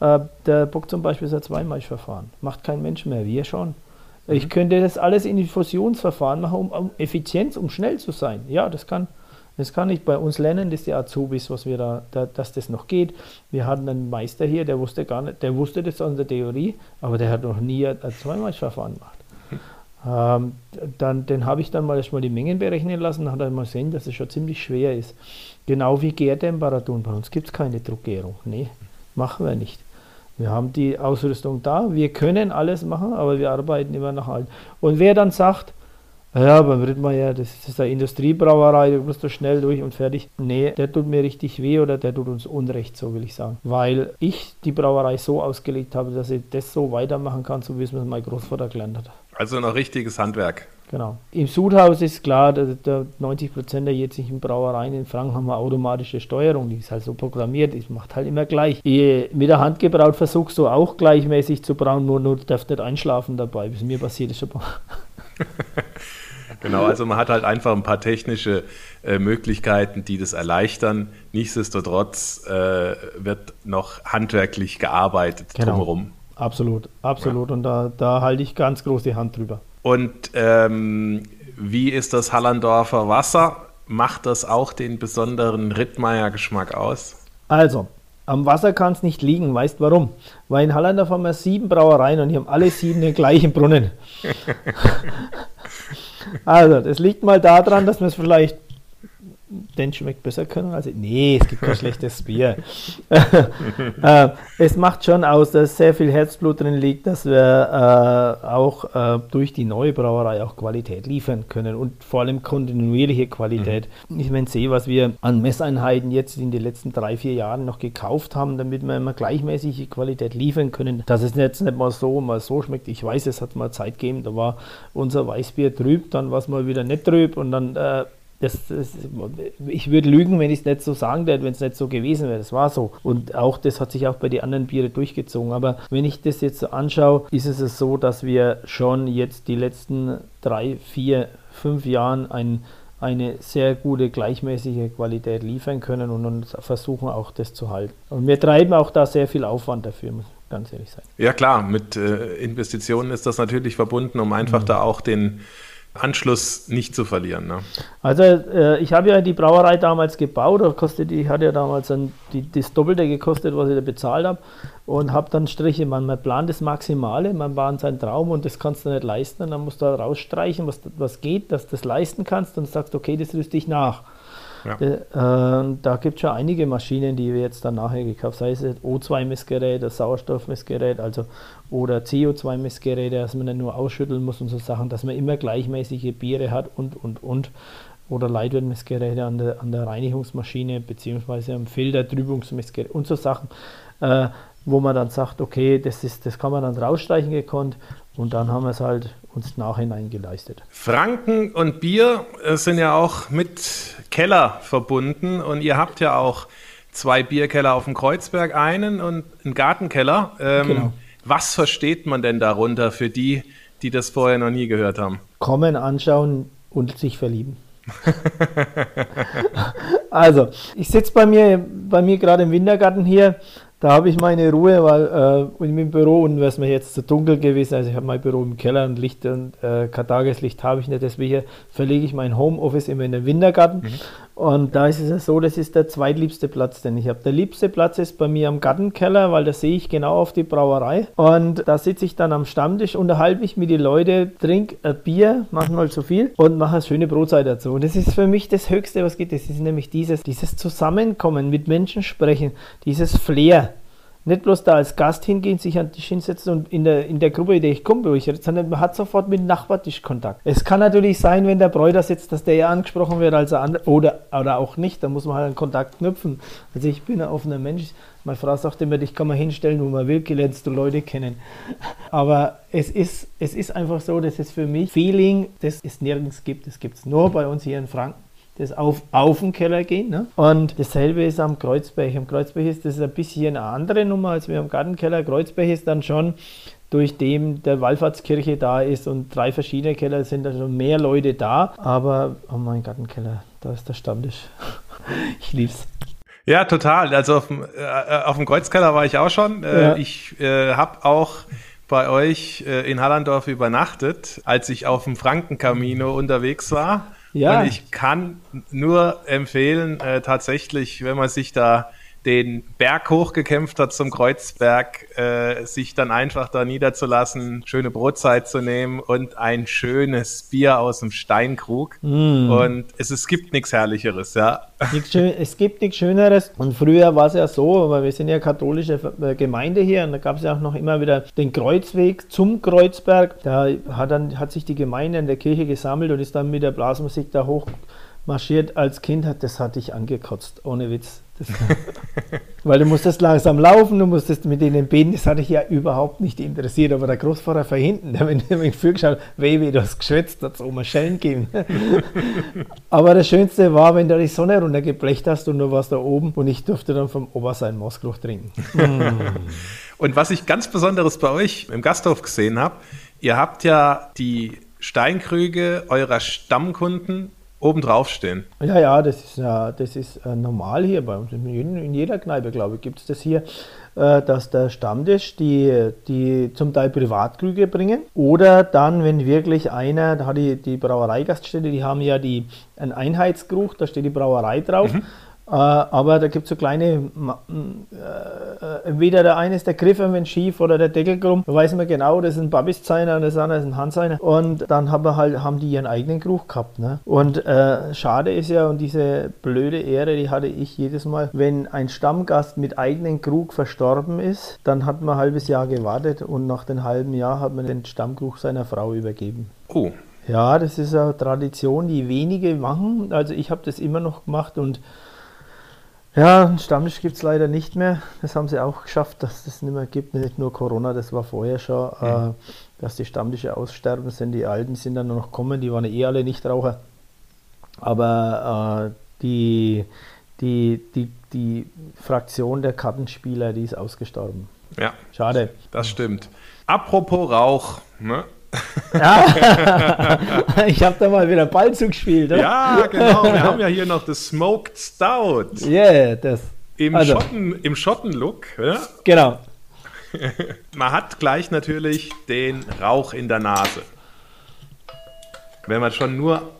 Speaker 2: Äh, der Bock zum Beispiel ist ein Zweimalchverfahren. Macht kein Mensch mehr, wir schon. Mhm. Ich könnte das alles in Infusionsverfahren machen, um, um Effizienz, um schnell zu sein. Ja, das kann, das kann ich bei uns lernen, dass die Azubis, was wir da, da, dass das noch geht. Wir hatten einen Meister hier, der wusste gar nicht, der wusste das aus der Theorie, aber der hat noch nie ein Zweimalchverfahren gemacht. Ähm, dann, den habe ich dann mal erstmal die Mengen berechnen lassen, hat dann mal gesehen, dass es schon ziemlich schwer ist. Genau wie Gärtemperaturen. Bei uns gibt es keine Druckgärung. Nee, machen wir nicht. Wir haben die Ausrüstung da, wir können alles machen, aber wir arbeiten immer nach allen. Und wer dann sagt, ja, beim Rittmeier, das ist eine Industriebrauerei, du musst da schnell durch und fertig. Nee, der tut mir richtig weh oder der tut uns Unrecht, so will ich sagen. Weil ich die Brauerei so ausgelegt habe, dass ich das so weitermachen kann, so wie es mir mein Großvater gelernt hat.
Speaker 3: Also noch richtiges Handwerk.
Speaker 2: Genau. Im Sudhaus ist klar, der 90 Prozent der jetzigen Brauereien in Franken haben eine automatische Steuerung. Die ist halt so programmiert, die macht halt immer gleich. Mit der Hand gebraut versuchst du auch gleichmäßig zu brauen, nur, nur darfst nicht einschlafen dabei. Bis mir passiert ist schon.
Speaker 3: Genau, also man hat halt einfach ein paar technische äh, Möglichkeiten, die das erleichtern. Nichtsdestotrotz äh, wird noch handwerklich gearbeitet
Speaker 2: genau.
Speaker 3: drumherum.
Speaker 2: Absolut, absolut. Ja. Und da, da halte ich ganz groß die Hand drüber.
Speaker 3: Und ähm, wie ist das Hallandorfer Wasser? Macht das auch den besonderen Rittmeier-Geschmack aus?
Speaker 2: Also, am Wasser kann es nicht liegen. Weißt warum? Weil in Hallandorf haben wir sieben Brauereien und die haben alle sieben den gleichen Brunnen. Also, das liegt mal daran, dass wir es vielleicht den schmeckt besser können als ich. Nee, es gibt kein schlechtes Bier. äh, es macht schon aus, dass sehr viel Herzblut drin liegt, dass wir äh, auch äh, durch die neue Brauerei auch Qualität liefern können und vor allem kontinuierliche Qualität. Mhm. Ich meine, sehe, was wir an Messeinheiten jetzt in den letzten drei, vier Jahren noch gekauft haben, damit wir immer gleichmäßige Qualität liefern können. Dass es jetzt nicht mal so, mal so schmeckt. Ich weiß, es hat mal Zeit gegeben, da war unser Weißbier trüb, dann war es mal wieder nicht trüb und dann äh, das, das, ich würde lügen, wenn ich es nicht so sagen würde, wenn es nicht so gewesen wäre. Das war so. Und auch das hat sich auch bei den anderen Biere durchgezogen. Aber wenn ich das jetzt so anschaue, ist es so, dass wir schon jetzt die letzten drei, vier, fünf Jahren ein, eine sehr gute gleichmäßige Qualität liefern können und, und versuchen auch das zu halten. Und wir treiben auch da sehr viel Aufwand dafür, muss ich ganz ehrlich sein.
Speaker 3: Ja klar, mit äh, Investitionen ist das natürlich verbunden, um einfach mhm. da auch den Anschluss nicht zu verlieren. Ne?
Speaker 2: Also äh, ich habe ja die Brauerei damals gebaut, kostet, die hat ja damals ein, die, das Doppelte gekostet, was ich da bezahlt habe und habe dann Striche, man, man plant das Maximale, man bahnt seinen Traum und das kannst du nicht leisten, dann musst du rausstreichen, was, was geht, dass du das leisten kannst. Und sagst, okay, das rüste ich nach. Ja. Äh, da gibt es schon einige Maschinen, die wir jetzt dann nachher gekauft haben, sei es O2-Messgerät, das Sauerstoffmessgerät, also oder CO2-Messgeräte, dass man nicht nur ausschütteln muss und so Sachen, dass man immer gleichmäßige Biere hat und und und. Oder Leitwertmessgeräte an der, an der Reinigungsmaschine beziehungsweise am Filter, Trübungsmessgerät und so Sachen, äh, wo man dann sagt, okay, das, ist, das kann man dann rausstreichen gekonnt und dann haben wir es halt uns nachhinein geleistet.
Speaker 3: Franken und Bier äh, sind ja auch mit Keller verbunden und ihr habt ja auch zwei Bierkeller auf dem Kreuzberg, einen und einen Gartenkeller. Ähm, genau. Was versteht man denn darunter für die, die das vorher noch nie gehört haben?
Speaker 2: Kommen, anschauen und sich verlieben. also, ich sitze bei mir, bei mir gerade im Wintergarten hier da habe ich meine Ruhe, weil äh, im Büro und wäre es mir jetzt zu dunkel gewesen. Also ich habe mein Büro im Keller und Licht und äh, Tageslicht habe ich nicht. Deswegen verlege ich mein Homeoffice immer in den Wintergarten. Mhm. Und da ist es ja so, das ist der zweitliebste Platz, den ich habe. Der liebste Platz ist bei mir am Gartenkeller, weil da sehe ich genau auf die Brauerei. Und da sitze ich dann am Stammtisch, unterhalte mich mit den Leuten, trinke ein Bier, manchmal zu viel und mache eine schöne Brotzeit dazu. Und das ist für mich das Höchste, was geht. Das ist nämlich dieses, dieses Zusammenkommen, mit Menschen sprechen, dieses Flair nicht bloß da als Gast hingehen, sich an den Tisch hinsetzen und in der, in der Gruppe, in der ich komme, sondern man hat sofort mit dem Nachbartisch Kontakt. Es kann natürlich sein, wenn der Bräuter sitzt, dass der eher angesprochen wird als der andere, oder, oder auch nicht, da muss man halt einen Kontakt knüpfen. Also ich bin ein offener Mensch. Meine Frau sagt immer, dich kann man hinstellen, wo man will, lernst du Leute kennen. Aber es ist, es ist einfach so, dass es für mich Feeling, das es nirgends gibt. Das gibt es nur bei uns hier in Franken das auf, auf den Keller gehen. Ne? Und dasselbe ist am Kreuzberg. Am Kreuzberg ist das ein bisschen eine andere Nummer als wir am Gartenkeller. Kreuzberg ist dann schon durch dem der Wallfahrtskirche da ist und drei verschiedene Keller sind da schon mehr Leute da. Aber oh mein Gartenkeller, da ist der Stammtisch. ich lieb's.
Speaker 3: Ja, total. Also auf dem, äh, auf dem Kreuzkeller war ich auch schon. Äh, ja. Ich äh, habe auch bei euch äh, in Hallandorf übernachtet, als ich auf dem Frankencamino unterwegs war. Ja. Und ich kann nur empfehlen, äh, tatsächlich, wenn man sich da den Berg hochgekämpft hat zum Kreuzberg, äh, sich dann einfach da niederzulassen, schöne Brotzeit zu nehmen und ein schönes Bier aus dem Steinkrug. Mm. Und es, es gibt nichts Herrlicheres, ja.
Speaker 2: Schön, es gibt nichts Schöneres. Und früher war es ja so, weil wir sind ja katholische äh, Gemeinde hier und da gab es ja auch noch immer wieder den Kreuzweg zum Kreuzberg. Da hat, dann, hat sich die Gemeinde in der Kirche gesammelt und ist dann mit der Blasmusik da hoch marschiert als Kind, hat, das hat dich angekotzt, ohne Witz. Das, weil du musstest langsam laufen, du musstest mit denen beten, das hatte ich ja überhaupt nicht interessiert, aber der Großvater von hinten, der hat mich vorgeschaut, weh, wie du hast geschwätzt, hat es oben Schellen geben. aber das Schönste war, wenn du die Sonne runtergeblecht hast und du warst da oben und ich durfte dann vom Obersein Moskluch trinken.
Speaker 3: und was ich ganz Besonderes bei euch im Gasthof gesehen habe, ihr habt ja die Steinkrüge eurer Stammkunden oben drauf stehen.
Speaker 2: Ja, ja, das ist, ja, das ist äh, normal hier bei uns. In, jeder Kneipe, glaube ich, gibt es das hier, äh, dass der Stammtisch die, die zum Teil Privatkrüge bringen. Oder dann, wenn wirklich einer, da hat die, die Brauereigaststätte, die haben ja die, einen Einheitskrug, da steht die Brauerei drauf. Mhm. Äh, aber da gibt es so kleine, äh, äh, entweder der eine ist der Griff wenn schief oder der Deckel krumm. Da weiß man genau, das ist ein Babiszeiner und das andere ist ein Handseiner. Und dann haben, wir halt, haben die ihren eigenen Krug gehabt. Ne? Und äh, schade ist ja, und diese blöde Ehre, die hatte ich jedes Mal, wenn ein Stammgast mit eigenen Krug verstorben ist, dann hat man ein halbes Jahr gewartet und nach dem halben Jahr hat man den Stammkrug seiner Frau übergeben.
Speaker 3: Oh.
Speaker 2: Ja, das ist eine Tradition, die wenige machen. Also ich habe das immer noch gemacht und ja, einen Stammtisch gibt es leider nicht mehr. Das haben sie auch geschafft, dass es das nicht mehr gibt. Nicht nur Corona, das war vorher schon, mhm. äh, dass die Stammtische aussterben sind. Die Alten sind dann noch kommen, die waren eh alle Nichtraucher. Aber äh, die, die, die, die Fraktion der Kartenspieler, die ist ausgestorben.
Speaker 3: Ja. Schade. Das stimmt. Apropos Rauch, ne?
Speaker 2: Ja. ich habe da mal wieder Ball zugespielt.
Speaker 3: Oder? Ja, genau. Wir haben ja hier noch das Smoked Stout.
Speaker 2: Yeah, das.
Speaker 3: Im also. Schotten, im Schottenlook. Ja?
Speaker 2: Genau.
Speaker 3: Man hat gleich natürlich den Rauch in der Nase. Wenn man schon nur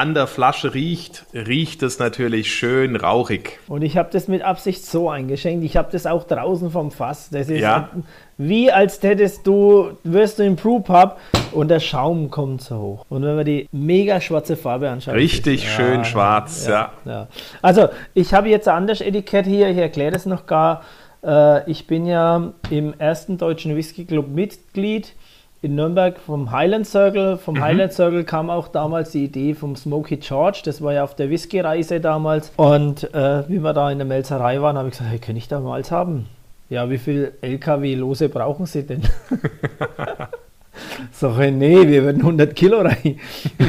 Speaker 3: an der Flasche riecht, riecht es natürlich schön rauchig.
Speaker 2: Und ich habe das mit Absicht so eingeschenkt. Ich habe das auch draußen vom Fass. Das ist ja. wie als hättest du, wirst du im Brewpub und der Schaum kommt so hoch. Und wenn man die mega schwarze Farbe anschaut.
Speaker 3: Richtig ist, schön ja, schwarz, ja,
Speaker 2: ja, Also, ich habe jetzt ein anderes Etikett hier. Ich erkläre das noch gar. Äh, ich bin ja im ersten deutschen Whisky Club Mitglied in Nürnberg vom Highland Circle. Vom mhm. Highland Circle kam auch damals die Idee vom Smoky George. Das war ja auf der Whisky-Reise damals. Und äh, wie wir da in der Melzerei waren, habe ich gesagt, hey, kann ich da mal haben? Ja, wie viel LKW-Lose brauchen Sie denn? Ich, nee, wir würden 100 Kilo rein.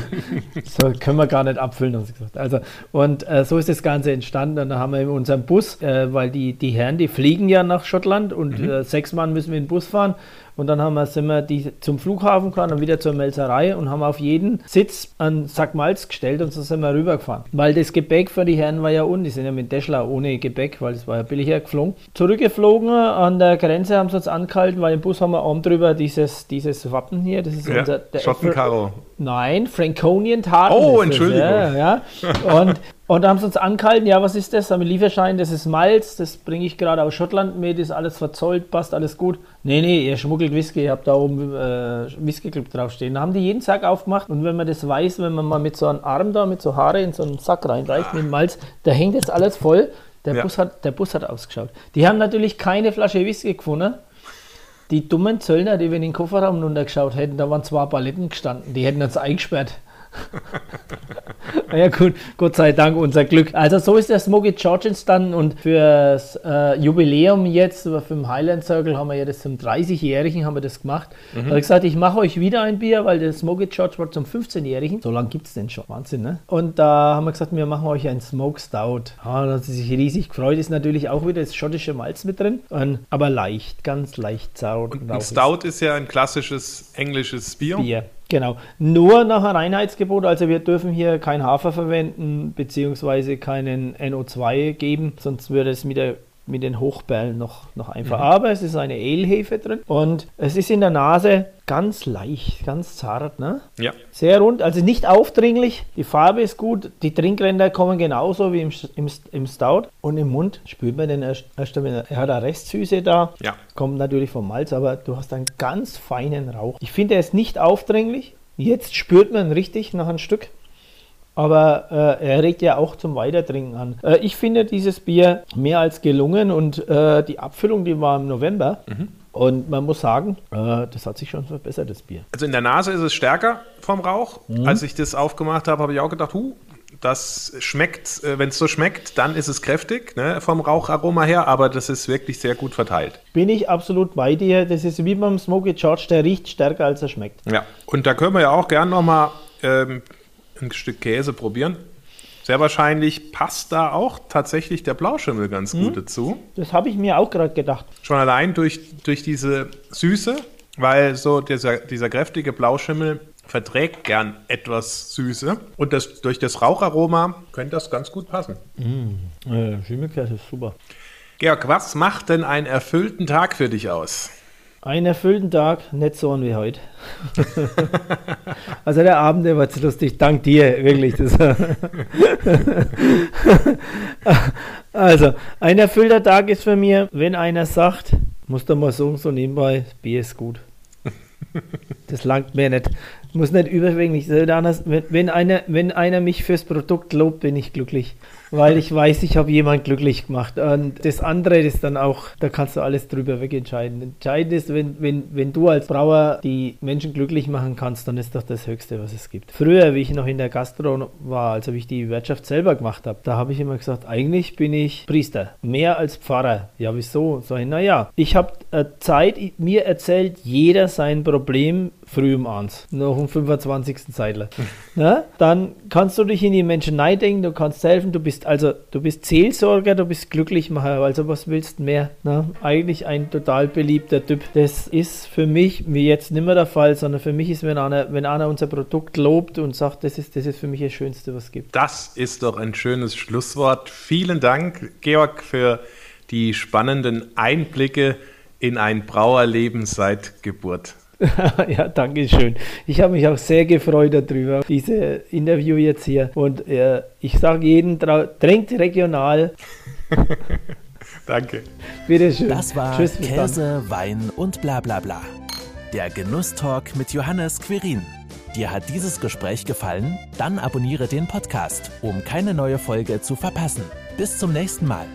Speaker 2: so können wir gar nicht abfüllen, haben sie gesagt. Also, und äh, so ist das Ganze entstanden. Und dann haben wir in unserem Bus, äh, weil die, die Herren, die fliegen ja nach Schottland und mhm. äh, sechs Mann müssen wir in den Bus fahren. Und dann haben wir, sind wir die zum Flughafen gefahren und wieder zur Melzerei und haben auf jeden Sitz einen Sack Malz gestellt und so sind wir rübergefahren. Weil das Gepäck für die Herren war ja un, die sind ja mit Deschler ohne Gepäck, weil es war ja billiger geflogen. Zurückgeflogen an der Grenze haben sie uns angehalten, weil im Bus haben wir oben drüber dieses, dieses Wappen hier. Das ist ja, unser.
Speaker 3: Schottenkaro.
Speaker 2: Nein, Franconian Taten.
Speaker 3: Oh, Entschuldigung.
Speaker 2: ja, ja. Und und da haben sie uns angehalten, ja, was ist das? Haben wir Lieferschein, das ist Malz, das bringe ich gerade aus Schottland mit, ist alles verzollt, passt alles gut. Nee, nee, ihr schmuggelt Whisky, ihr habt da oben äh, Whisky Club draufstehen. Da haben die jeden Sack aufgemacht und wenn man das weiß, wenn man mal mit so einem Arm da, mit so Haare in so einen Sack reinreicht mit Malz, da hängt jetzt alles voll. Der, ja. Bus hat, der Bus hat ausgeschaut. Die haben natürlich keine Flasche Whisky gefunden. Die dummen Zöllner, die wir in den Kofferraum runtergeschaut hätten, da waren zwei Paletten gestanden, die hätten uns eingesperrt. ja gut, Gott sei Dank unser Glück. Also so ist der Smoky George entstanden und fürs äh, Jubiläum jetzt, für den Highland Circle haben wir ja das zum 30-Jährigen haben wir das gemacht. Mhm. Da habe ich gesagt, ich mache euch wieder ein Bier, weil der Smoky George war zum 15-Jährigen. So lange gibt es den schon. Wahnsinn, ne? Und da haben wir gesagt, wir machen euch ein Smoke Stout. Ah, da hat sie sich riesig gefreut. Ist natürlich auch wieder das schottische Malz mit drin, und, aber leicht, ganz leicht
Speaker 3: sauer. Und ein Stout ist ja ein klassisches englisches Bier. Bier.
Speaker 2: Genau. Nur nach einem Reinheitsgebot, also wir dürfen hier kein Hafer verwenden, beziehungsweise keinen NO2 geben, sonst würde es mit der mit den Hochperlen noch, noch einfach. Mhm. Aber es ist eine Ale-Hefe drin und es ist in der Nase ganz leicht, ganz zart. Ne?
Speaker 3: Ja.
Speaker 2: Sehr rund, also nicht aufdringlich. Die Farbe ist gut, die Trinkränder kommen genauso wie im, im, im Stout. Und im Mund spürt man den erst, erst er hat eine Restsüße da,
Speaker 3: ja.
Speaker 2: kommt natürlich vom Malz, aber du hast einen ganz feinen Rauch. Ich finde, er ist nicht aufdringlich. Jetzt spürt man richtig nach einem Stück aber äh, er regt ja auch zum Weitertrinken an. Äh, ich finde dieses Bier mehr als gelungen und äh, die Abfüllung, die war im November. Mhm. Und man muss sagen, äh, das hat sich schon verbessert, das Bier.
Speaker 3: Also in der Nase ist es stärker vom Rauch. Mhm. Als ich das aufgemacht habe, habe ich auch gedacht, huh, das schmeckt, äh, wenn es so schmeckt, dann ist es kräftig ne, vom Raucharoma her, aber das ist wirklich sehr gut verteilt.
Speaker 2: Bin ich absolut bei dir. Das ist wie beim Smoky George, der riecht stärker als er schmeckt.
Speaker 3: Ja, und da können wir ja auch gern nochmal ähm, ein Stück Käse probieren. Sehr wahrscheinlich passt da auch tatsächlich der Blauschimmel ganz gut dazu.
Speaker 2: Das habe ich mir auch gerade gedacht.
Speaker 3: Schon allein durch, durch diese Süße, weil so dieser, dieser kräftige Blauschimmel verträgt gern etwas Süße. Und das, durch das Raucharoma könnte das ganz gut passen.
Speaker 2: Äh, Schimmelkäse ist super.
Speaker 3: Georg, was macht denn einen erfüllten Tag für dich aus?
Speaker 2: Einen erfüllten Tag, nicht so wie heute. also der Abend, der war zu lustig. Dank dir, wirklich. Das also, ein erfüllter Tag ist für mich, wenn einer sagt, muss doch mal sagen, so nebenbei, Bier ist gut. Das langt mir nicht. Muss nicht überschwänglich sein. Wenn, einer, wenn einer mich fürs Produkt lobt, bin ich glücklich. Weil ich weiß, ich habe jemanden glücklich gemacht. Und das andere ist dann auch, da kannst du alles drüber wegentscheiden. Entscheidend ist, wenn, wenn, wenn du als Brauer die Menschen glücklich machen kannst, dann ist doch das Höchste, was es gibt. Früher, wie ich noch in der Gastro war, also wie ich die Wirtschaft selber gemacht habe, da habe ich immer gesagt, eigentlich bin ich Priester. Mehr als Pfarrer. Ja, wieso? Ich, naja, ich habe äh, Zeit, mir erzählt jeder sein Problem früh um eins, noch um 25. Zeitler. ja? Dann kannst du dich in die Menschen neidenken, du kannst helfen, du bist also, du bist Seelsorger, du bist Glücklichmacher, also was willst du mehr? Ne? Eigentlich ein total beliebter Typ. Das ist für mich, wie jetzt nicht mehr der Fall, sondern für mich ist, wenn einer, wenn einer unser Produkt lobt und sagt, das ist, das ist für mich das Schönste, was es gibt.
Speaker 3: Das ist doch ein schönes Schlusswort. Vielen Dank, Georg, für die spannenden Einblicke in ein Brauerleben seit Geburt.
Speaker 2: ja, danke schön. Ich habe mich auch sehr gefreut darüber, dieses Interview jetzt hier. Und äh, ich sage jedem, trinkt regional.
Speaker 3: danke.
Speaker 2: Bitte schön.
Speaker 1: Das war Tschüss, Käse, Wein und bla bla bla. Der Genusstalk mit Johannes Quirin. Dir hat dieses Gespräch gefallen? Dann abonniere den Podcast, um keine neue Folge zu verpassen. Bis zum nächsten Mal.